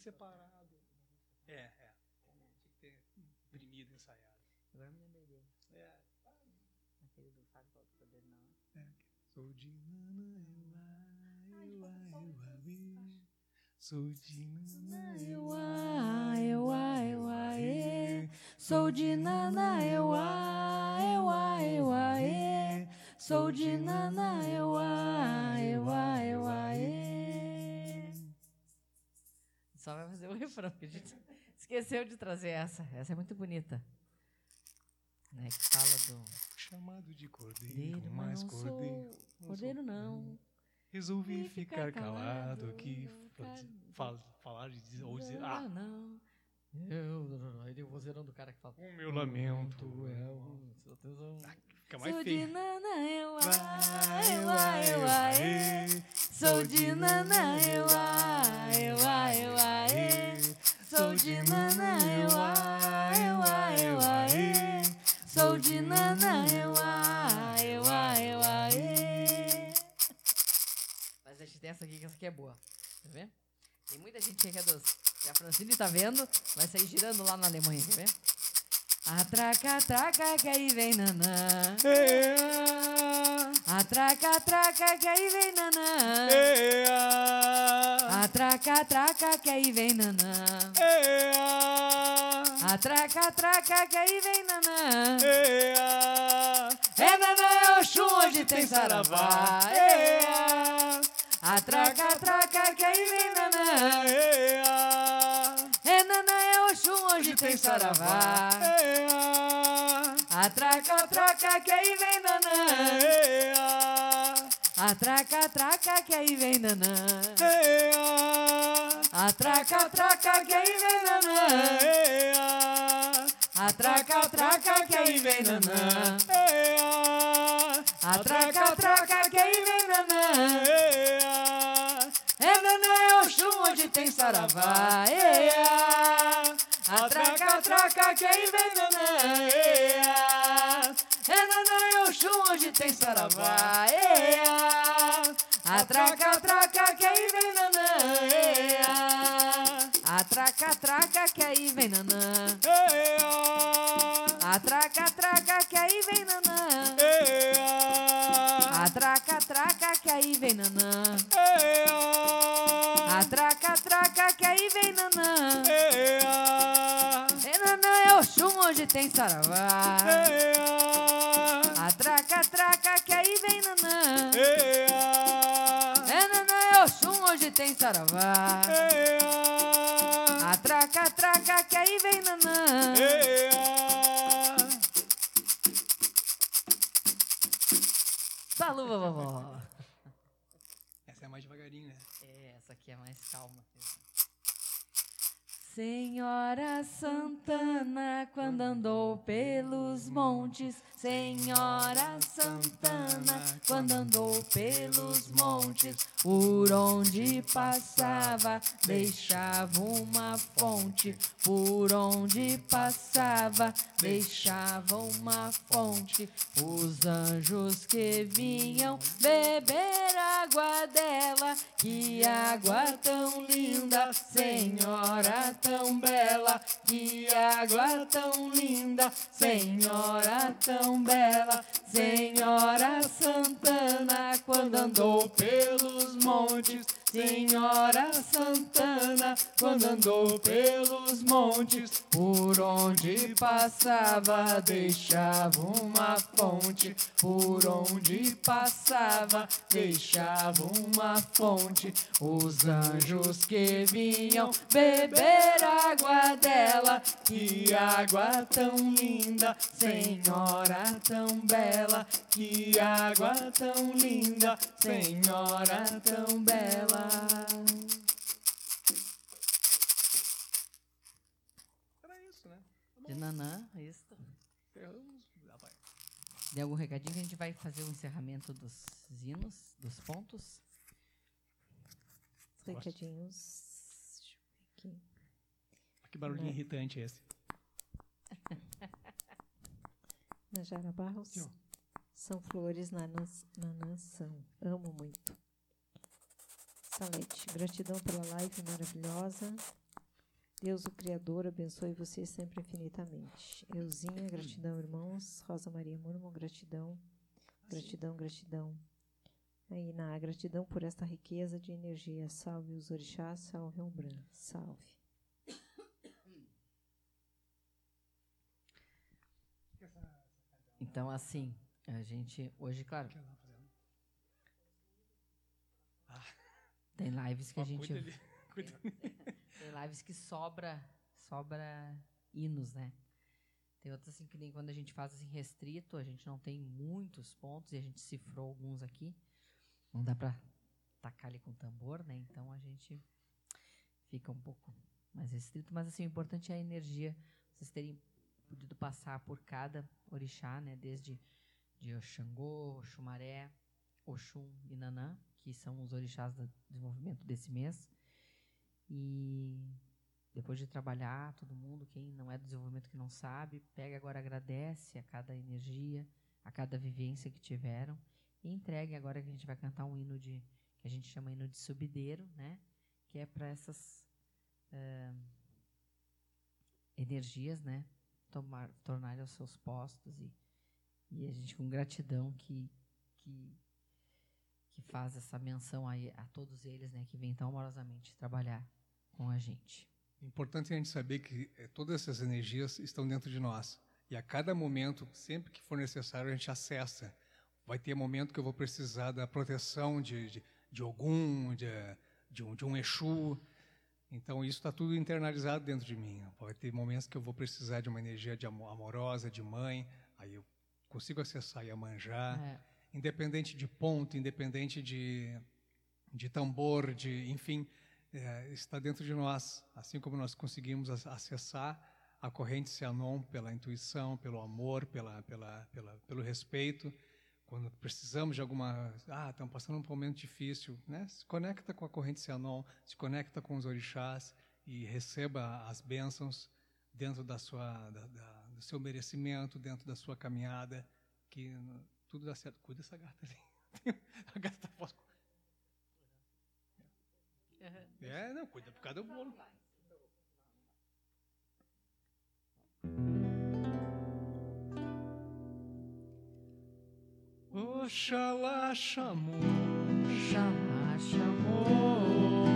Ai mesmo, podia ser parado. É, é. Tinha que ter imprimido, ensaiado. Agora me lembrei dele. É. Aquele do Fábio Paulo Poder, não. Sou de nana, eu a, eu a, eu a, Sou de nana, eu a, eu a, eu e. Sou de nana, eu a, eu a, eu a, e. Sou de nana, eu a, eu a, Só vai fazer o refrão, que a gente esqueceu de trazer essa. Essa é muito bonita. Né, que fala do Chamado de cordeiro, cordeiro, mas mas não cordeiro. sou cordeiro não. Resolvi E ficar calado aqui. Fal, falar e dizer, ou dizer, Não, ah, não. Eu, aí tem o vozeirão do cara que fala. o meu lamento é é Sou de nana, eu eu a, eu a, e. Sou de nana, eu a, eu a, eu a, e. Sou de nana, eu a, eu a, eu a, e. Sou de nana, eu a, eu a, eu a, e. Mas a gente tem essa aqui, que essa aqui é boa. Quer ver? Tem muita gente que é dos. E a Francine tá vendo, vai sair girando lá na Alemanha, quer ver? Atraca, atraca, que aí vem nanã. É, Atraca, atraca, que aí vem nanã. é, Atraca, atraca, que aí vem nanã. é, Atraca, atraca, que aí vem nanã. é, nanã, é Oxum, hoje tem saravá. Atraca, atraca, que aí vem nanã. É nanã, é Oxum, hoje tem saravá. Atraca, atraca, que aí vem nanã. Atraca, atraca, que aí vem nanã. Atraca, atraca, que aí vem nanã. Atraca, atraca, que aí vem nanã. Atraca, atraca, que aí vem nanã. É nanã, é Oxum, hoje tem saravá. Ea. Atraca, atraca, que aí vem nanã. Ea. É nanã, é Oxum, hoje tem saravá. Ea. Atraca, atraca, que aí vem nanã. Ea. Atraca, atraca, que aí vem nanã. Atraca, atraca, que aí vem nanã. Atraca, atraca, que aí vem nanã. Atraca, atraca, que aí vem nanã. É nanã, é Oxum, hoje tem saravá. Atraca, atraca, que aí vem nanã. É nanã, é Oxum, hoje tem saravá. Atraca, atraca, que aí vem nanã. Salu, vovó. Essa é mais devagarinho, né? É, essa aqui é mais calma. Senhora Santana, quando andou pelos montes, Senhora Santana, quando andou pelos montes, por onde passava, deixava uma fonte, por onde passava, deixava uma fonte. Os anjos que vinham beber água dela, que água tão linda, Senhora tão bela, que água tão linda, Senhora tão bela, Senhora Santana, quando andou pelos montes, Senhora Santana, quando andou pelos montes, por onde passava, deixava uma fonte, por onde passava, deixava uma fonte. Os anjos que vinham beber água dela, que água tão linda, Senhora tão bela, que água tão linda, Senhora tão bela. Era isso, né? De Nanã, isso. Ah, vai. Tem algum recadinho que a gente vai fazer o encerramento dos hinos, dos pontos? Os recadinhos. Deixa eu ver aqui. Que barulhinho Não. irritante esse. <laughs> Najara Barros. Ó. São flores na, na nação. Amo muito. Salete, gratidão pela live maravilhosa. Deus, o Criador, abençoe você sempre infinitamente. Euzinha, gratidão, irmãos. Rosa Maria Murmo, gratidão. Gratidão, gratidão. Aí, na gratidão por esta riqueza de energia. Salve os orixás, salve a Umbran. Salve. Então, assim, a gente hoje, claro, tem lives que a gente cuida ali, <laughs> cuida. Tem lives que sobra, sobra hinos, né? Tem outras assim que nem quando a gente faz assim restrito, a gente não tem muitos pontos e a gente cifrou alguns aqui. Não dá pra tacar ali com tambor, né? Então a gente fica um pouco mais restrito, mas assim o importante é a energia, vocês terem podido passar por cada orixá, né? Desde de Oxangô, Oxumaré, Oxum e Nanã, que são os orixás do desenvolvimento desse mês. E depois de trabalhar, todo mundo, quem não é do desenvolvimento que não sabe, pega agora, agradece a cada energia, a cada vivência que tiveram e entregue agora que a gente vai cantar um hino de que a gente chama hino de subideiro, né? Que é para essas eh, energias, né? Tomar, tornarem aos seus postos e, e a gente com gratidão que, que que faz essa menção aí a todos eles, né, que vêm tão amorosamente trabalhar com a gente. Importante a gente saber que eh, todas essas energias estão dentro de nós. E a cada momento, sempre que for necessário, a gente acessa. Vai ter momento que eu vou precisar da proteção de, de, de algum, de, de, um, de um Exu. Então, isso está tudo internalizado dentro de mim. Vai ter momentos que eu vou precisar de uma energia de amo- amorosa, de mãe. Aí eu consigo acessar Iemanjá. É, independente de ponto, independente de, de tambor, de enfim, é, está dentro de nós. Assim como nós conseguimos ac- acessar a corrente Cianon pela intuição, pelo amor, pela, pela, pela, pelo respeito. Quando precisamos de alguma, ah, estamos passando um momento difícil, né? Se conecta com a corrente Cianon, se conecta com os orixás e receba as bênçãos dentro da sua, da, da, do seu merecimento, dentro da sua caminhada, que tudo dá certo. Cuida dessa gata ali. <laughs> A gata tá fora. É, não, cuida por causa do bolo. Oxalá chamou, chamar, chamou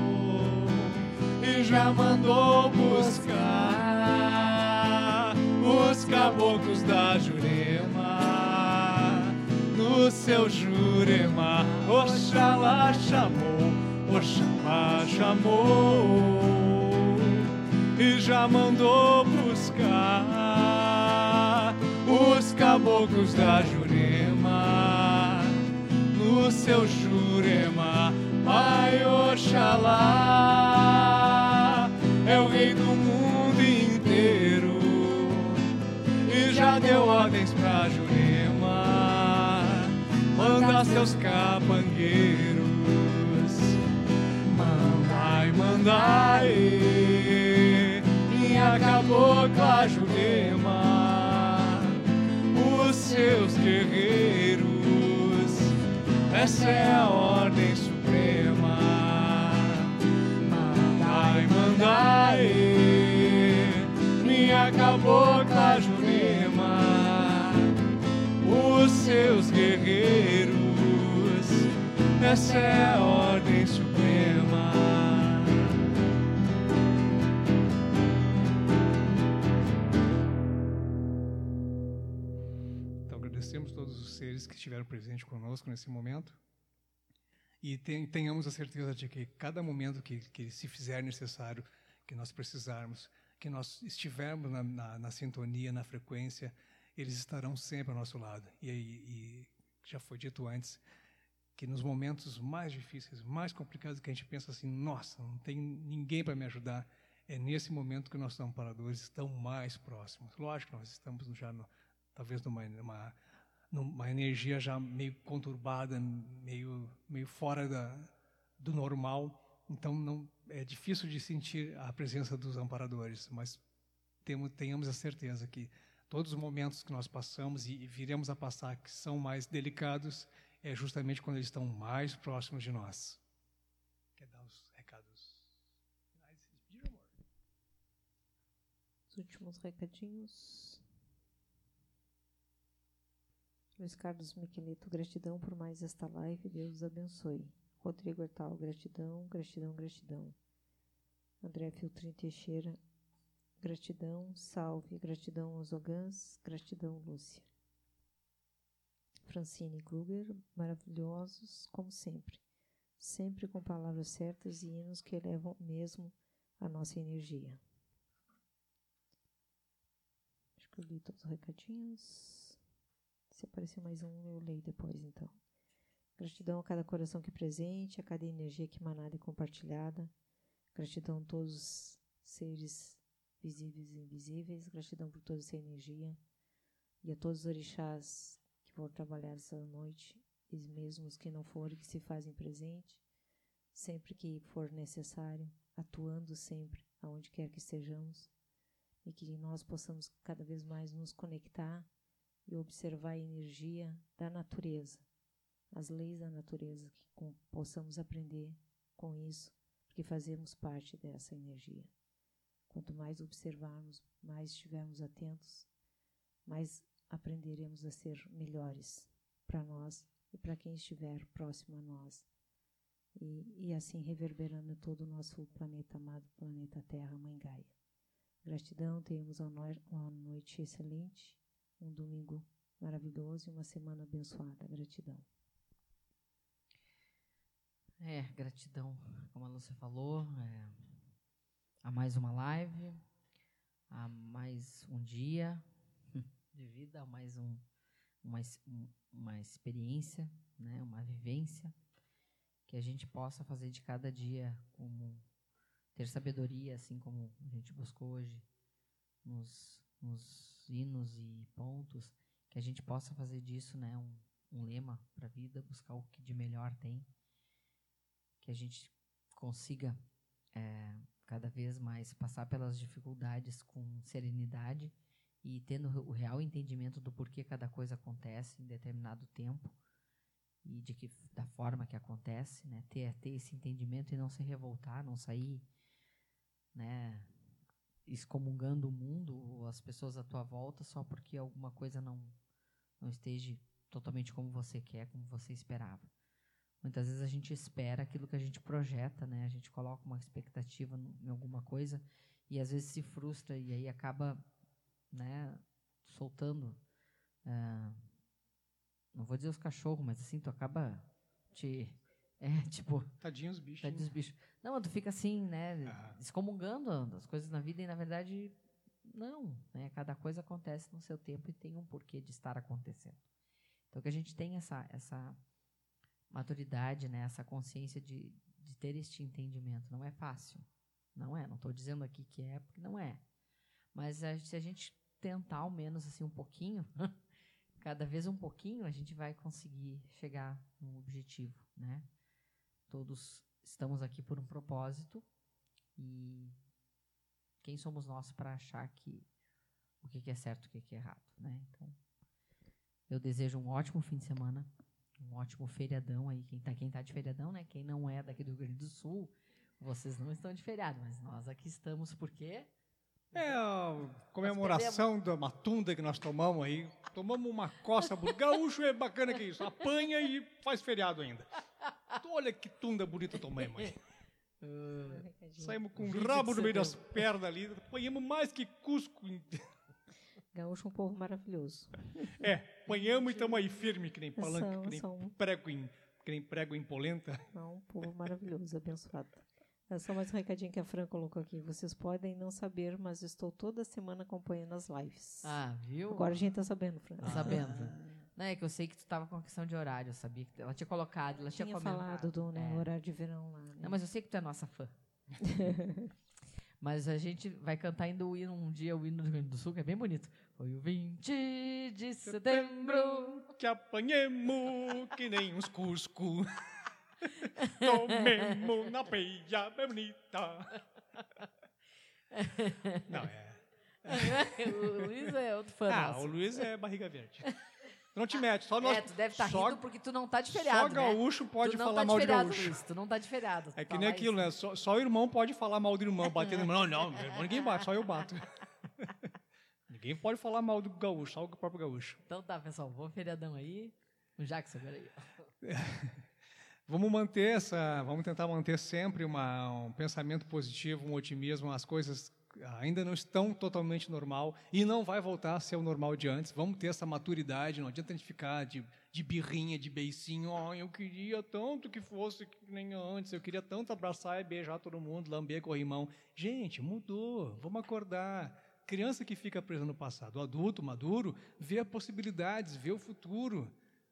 e já mandou buscar os caboclos da Jurema no seu Jurema. Oxalá chamou, Oxalá chamou e já mandou buscar os caboclos da Jurema no seu Jurema. Pai Oxalá é o rei do mundo inteiro e já deu ordens pra Jurema mandar seus capangueiros. Mandai, mandai, minha cabocla Jurema, os seus guerreiros. Essa é a ordem suprema. Mandai, mandai, minha cabocla Jurema, os seus guerreiros. Essa é a ordem suprema. Então agradecemos todos os seres que estiveram presentes conosco nesse momento. E ten- tenhamos a certeza de que cada momento que, que se fizer necessário, que nós precisarmos, que nós estivermos na, na, na sintonia, na frequência, eles estarão sempre ao nosso lado. E, e já foi dito antes que nos momentos mais difíceis, mais complicados, que a gente pensa assim, nossa, não tem ninguém para me ajudar, é nesse momento que nossos amparadores estão mais próximos. Lógico, nós estamos já, no, talvez, numa, numa, numa energia já meio conturbada, meio, meio fora da, do normal, Então não é difícil de sentir a presença dos amparadores, mas temos, tenhamos a certeza que todos os momentos que nós passamos e, viremos a passar que são mais delicados é justamente quando eles estão mais próximos de nós. Quer dar os recados finais? Os últimos recadinhos. Luiz Carlos Miqueleto, gratidão por mais esta live, Deus abençoe. Rodrigo Hertal, gratidão, gratidão, gratidão. André Filtrin Teixeira, gratidão, salve, gratidão aos Ogãs, gratidão, Lúcia. Francine Kruger, maravilhosos como sempre, sempre com palavras certas e hinos que elevam mesmo a nossa energia. Acho que eu li todos os recadinhos. Se aparecer mais um, eu leio depois, então. Gratidão a cada coração que presente, a cada energia que emanada e compartilhada. Gratidão a todos os seres visíveis e invisíveis. Gratidão por toda essa energia. E a todos os orixás que vão trabalhar essa noite, e mesmo os que não forem, que se fazem presente, sempre que for necessário, atuando sempre, aonde quer que estejamos, e que nós possamos cada vez mais nos conectar e observar a energia da natureza as leis da natureza, que com, possamos aprender com isso, porque fazemos parte dessa energia. Quanto mais observarmos, mais estivermos atentos, mais aprenderemos a ser melhores para nós e para quem estiver próximo a nós. E, e assim reverberando todo o nosso planeta amado, planeta Terra, Mãe Gaia. Gratidão, tenhamos uma noite excelente, um domingo maravilhoso e uma semana abençoada. Gratidão. É, gratidão, como a Lúcia falou, é, a mais uma live, a mais um dia <laughs> de vida, a mais um, uma, uma experiência, né, uma vivência, que a gente possa fazer de cada dia como ter sabedoria, assim como a gente buscou hoje nos, nos hinos e pontos, que a gente possa fazer disso né, um, um lema para a vida, buscar o que de melhor tem que a gente consiga é, cada vez mais passar pelas dificuldades com serenidade e tendo o real entendimento do porquê cada coisa acontece em determinado tempo e de que da forma que acontece, né? Ter ter esse entendimento e não se revoltar, não sair, né? Excomungando o mundo ou as pessoas à tua volta só porque alguma coisa não não esteja totalmente como você quer, como você esperava. Muitas vezes a gente espera aquilo que a gente projeta, né? A gente coloca uma expectativa em alguma coisa e às vezes se frustra e aí acaba, né, soltando. Uh, não vou dizer os cachorros, mas assim, tu acaba te. <laughs> É, tipo. Tadinhos bichos. Tadinhos bichos. Não, tu fica assim, né? Ah. Excomungando as coisas na vida e, na verdade, não. Né? Cada coisa acontece no seu tempo e tem um porquê de estar acontecendo. Então, que a gente tem essa, essa maturidade, né? essa consciência de, de ter este entendimento. Não é fácil. Não é. Não estou dizendo aqui que é, porque não é. Mas a, se a gente tentar ao menos assim um pouquinho, <laughs> cada vez um pouquinho, a gente vai conseguir chegar no objetivo, né? Todos estamos aqui por um propósito e quem somos nós para achar que o que é certo, o que é errado, né? Então, eu desejo um ótimo fim de semana um ótimo feriadão aí. Quem tá, quem tá de feriadão, né? Quem não é daqui do Rio Grande do Sul, vocês não estão de feriado, mas nós aqui estamos porque. É a comemoração da matunda que nós tomamos aí. Tomamos uma coça. Gaúcho é bacana que isso. Apanha e faz feriado ainda. Olha que tunda bonita tomamos aí. Uh, <laughs> Saímos com o rabo no meio das pernas ali. Apanhamos mais que Cusco. Gaúcho é um povo maravilhoso. É, apanhamos e estamos aí firme, que nem palanque, são, que, nem são... prego em, que nem prego em polenta. Não, um povo maravilhoso, abençoado. É só mais um recadinho que a Fran colocou aqui. Vocês podem não saber, mas estou toda semana acompanhando as lives. Ah, viu? Agora a gente está sabendo, Fran. Tá sabendo. Não, é que eu sei que tu estava com a questão de horário, eu sabia que ela tinha colocado, ela tinha, tinha falado do né, é. horário de verão lá. Né? Não, mas eu sei que tu é nossa fã. <laughs> Mas a gente vai cantar ainda o hino um dia, o hino do Rio Grande do Sul, que é bem bonito. Foi o 20 de setembro que apanhemos que nem uns cusco. <laughs> Tomemos na peia bem bonita. Não, é. <laughs> o Luiz é outro fã Ah, nosso. o Luiz é barriga verde. Tu não te mete, só nós. É, tu deve estar só, rindo porque tu não tá de feriado, Só né? gaúcho pode tu não falar tá mal de de feriado, gaúcho. Luiz. Tu não tá de feriado. É que nem aquilo, isso. né? Só, só o irmão pode falar mal do irmão, bater no irmão. Não, não, meu irmão ninguém bate, só eu bato. <laughs> ninguém pode falar mal do gaúcho, só o próprio gaúcho. Então tá, pessoal. Bom feriadão aí. O Jackson, peraí. <laughs> Vamos manter essa, vamos tentar manter sempre uma, um pensamento positivo, um otimismo. As coisas ainda não estão totalmente normal e não vai voltar a ser o normal de antes. Vamos ter essa maturidade. Não adianta a gente ficar de, de birrinha, de beicinho. Oh, eu queria tanto que fosse que nem antes. Eu queria tanto abraçar e beijar todo mundo, lamber corrimão. Gente, mudou. Vamos acordar. Criança que fica presa no passado, o adulto maduro vê possibilidades, vê o futuro.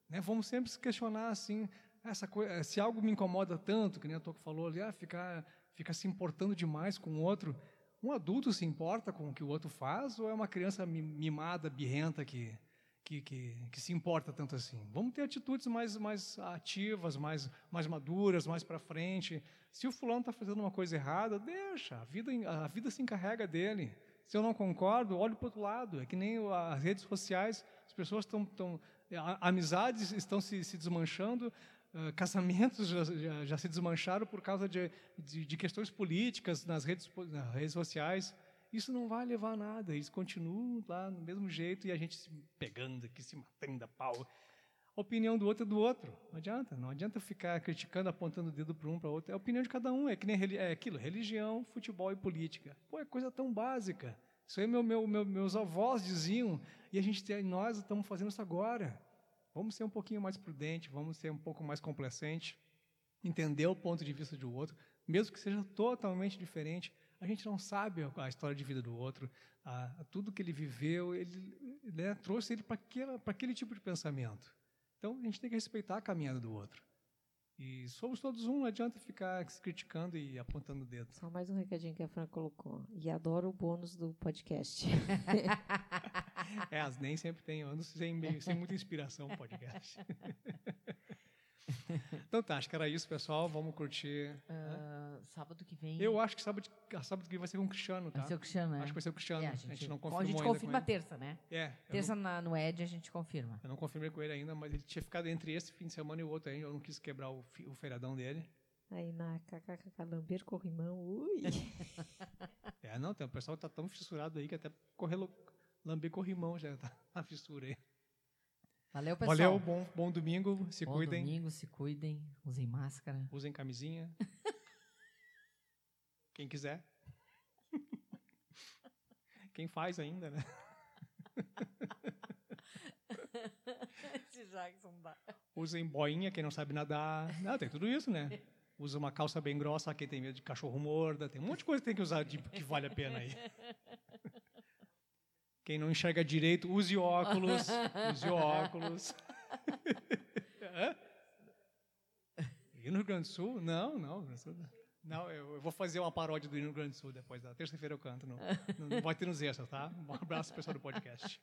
Né? Vamos sempre se questionar assim, essa coisa, se algo me incomoda tanto, que nem a Toco falou ali, ah, ficar, ficar se importando demais com o outro. Um adulto se importa com o que o outro faz ou é uma criança mi- mimada, birrenta que, que, que, que se importa tanto assim? Vamos ter atitudes mais, mais ativas, mais, mais maduras, mais para frente. Se o fulano está fazendo uma coisa errada, deixa, a vida, a vida se encarrega dele. Se eu não concordo, olho para o outro lado. É que nem as redes sociais, as pessoas estão. estão amizades estão se, se desmanchando, ah, casamentos já, já, já se desmancharam por causa de, de, de questões políticas nas redes, nas redes sociais. Isso não vai levar a nada. Eles continuam lá no mesmo jeito e a gente se pegando aqui, se matando a pau. Opinião do outro é do outro. Não adianta. Não adianta ficar criticando, apontando o dedo para um para o outro. É a opinião de cada um. É que nem é aquilo, religião, futebol e política. Pô, é coisa tão básica. Isso aí meu, meu, meu, meus avós diziam e a gente nós estamos fazendo isso agora. Vamos ser um pouquinho mais prudente, vamos ser um pouco mais complacente, entender o ponto de vista do outro, mesmo que seja totalmente diferente. A gente não sabe a história de vida do outro, a, a tudo que ele viveu, ele né, trouxe ele para aquele tipo de pensamento. Então a gente tem que respeitar a caminhada do outro. E somos todos um, não adianta ficar se criticando e apontando o dedo. Só mais um recadinho que a Fran colocou. E adoro o bônus do podcast. <laughs> É, as nem sempre tem anos sem, meio- sem muita inspiração no podcast. <laughs> <laughs> então tá, acho que era isso, pessoal. Vamos curtir. Ah, sábado que vem. Eu acho que sábado, a sábado que vem vai ser com o Cristiano, tá? Vai ser o Cristiano, né? Acho que vai ser o Cristiano. É, a, gente, não a confirmou gente ainda confirma com terça, né? É, Terça na, no Ed a gente confirma. não, eu não confirmei com ele ainda, mas ele tinha ficado entre esse fim de semana e o outro ainda. Eu não quis quebrar o, fi- o feiradão dele. Aí na kkkk, lamber corrimão, ui. <laughs> É, não, tem, o pessoal tá tão fissurado aí que até correr, lamber corrimão já tá na fissura aí. Valeu, pessoal. Valeu, bom, bom domingo, se Bom cuidem, domingo, se cuidem, usem máscara. usem camisinha. <laughs> Quem quiser. Quem faz ainda, né? <laughs> Esse Jackson dá. Usem boinha, quem não sabe nadar. Não, tem tudo isso, né? Usa uma calça bem grossa, quem tem medo de cachorro morda. Tem um monte de coisa que tem que usar de, que vale a pena aí. <laughs> Quem não enxerga direito, use óculos. <laughs> Use óculos. <laughs> E no Rio Grande do Sul? Não, não. Não, eu, eu vou fazer uma paródia do Rio Grande do Sul depois. Da terça-feira eu canto. Não, não vai ter nos extras, tá? Um abraço, pessoal do podcast.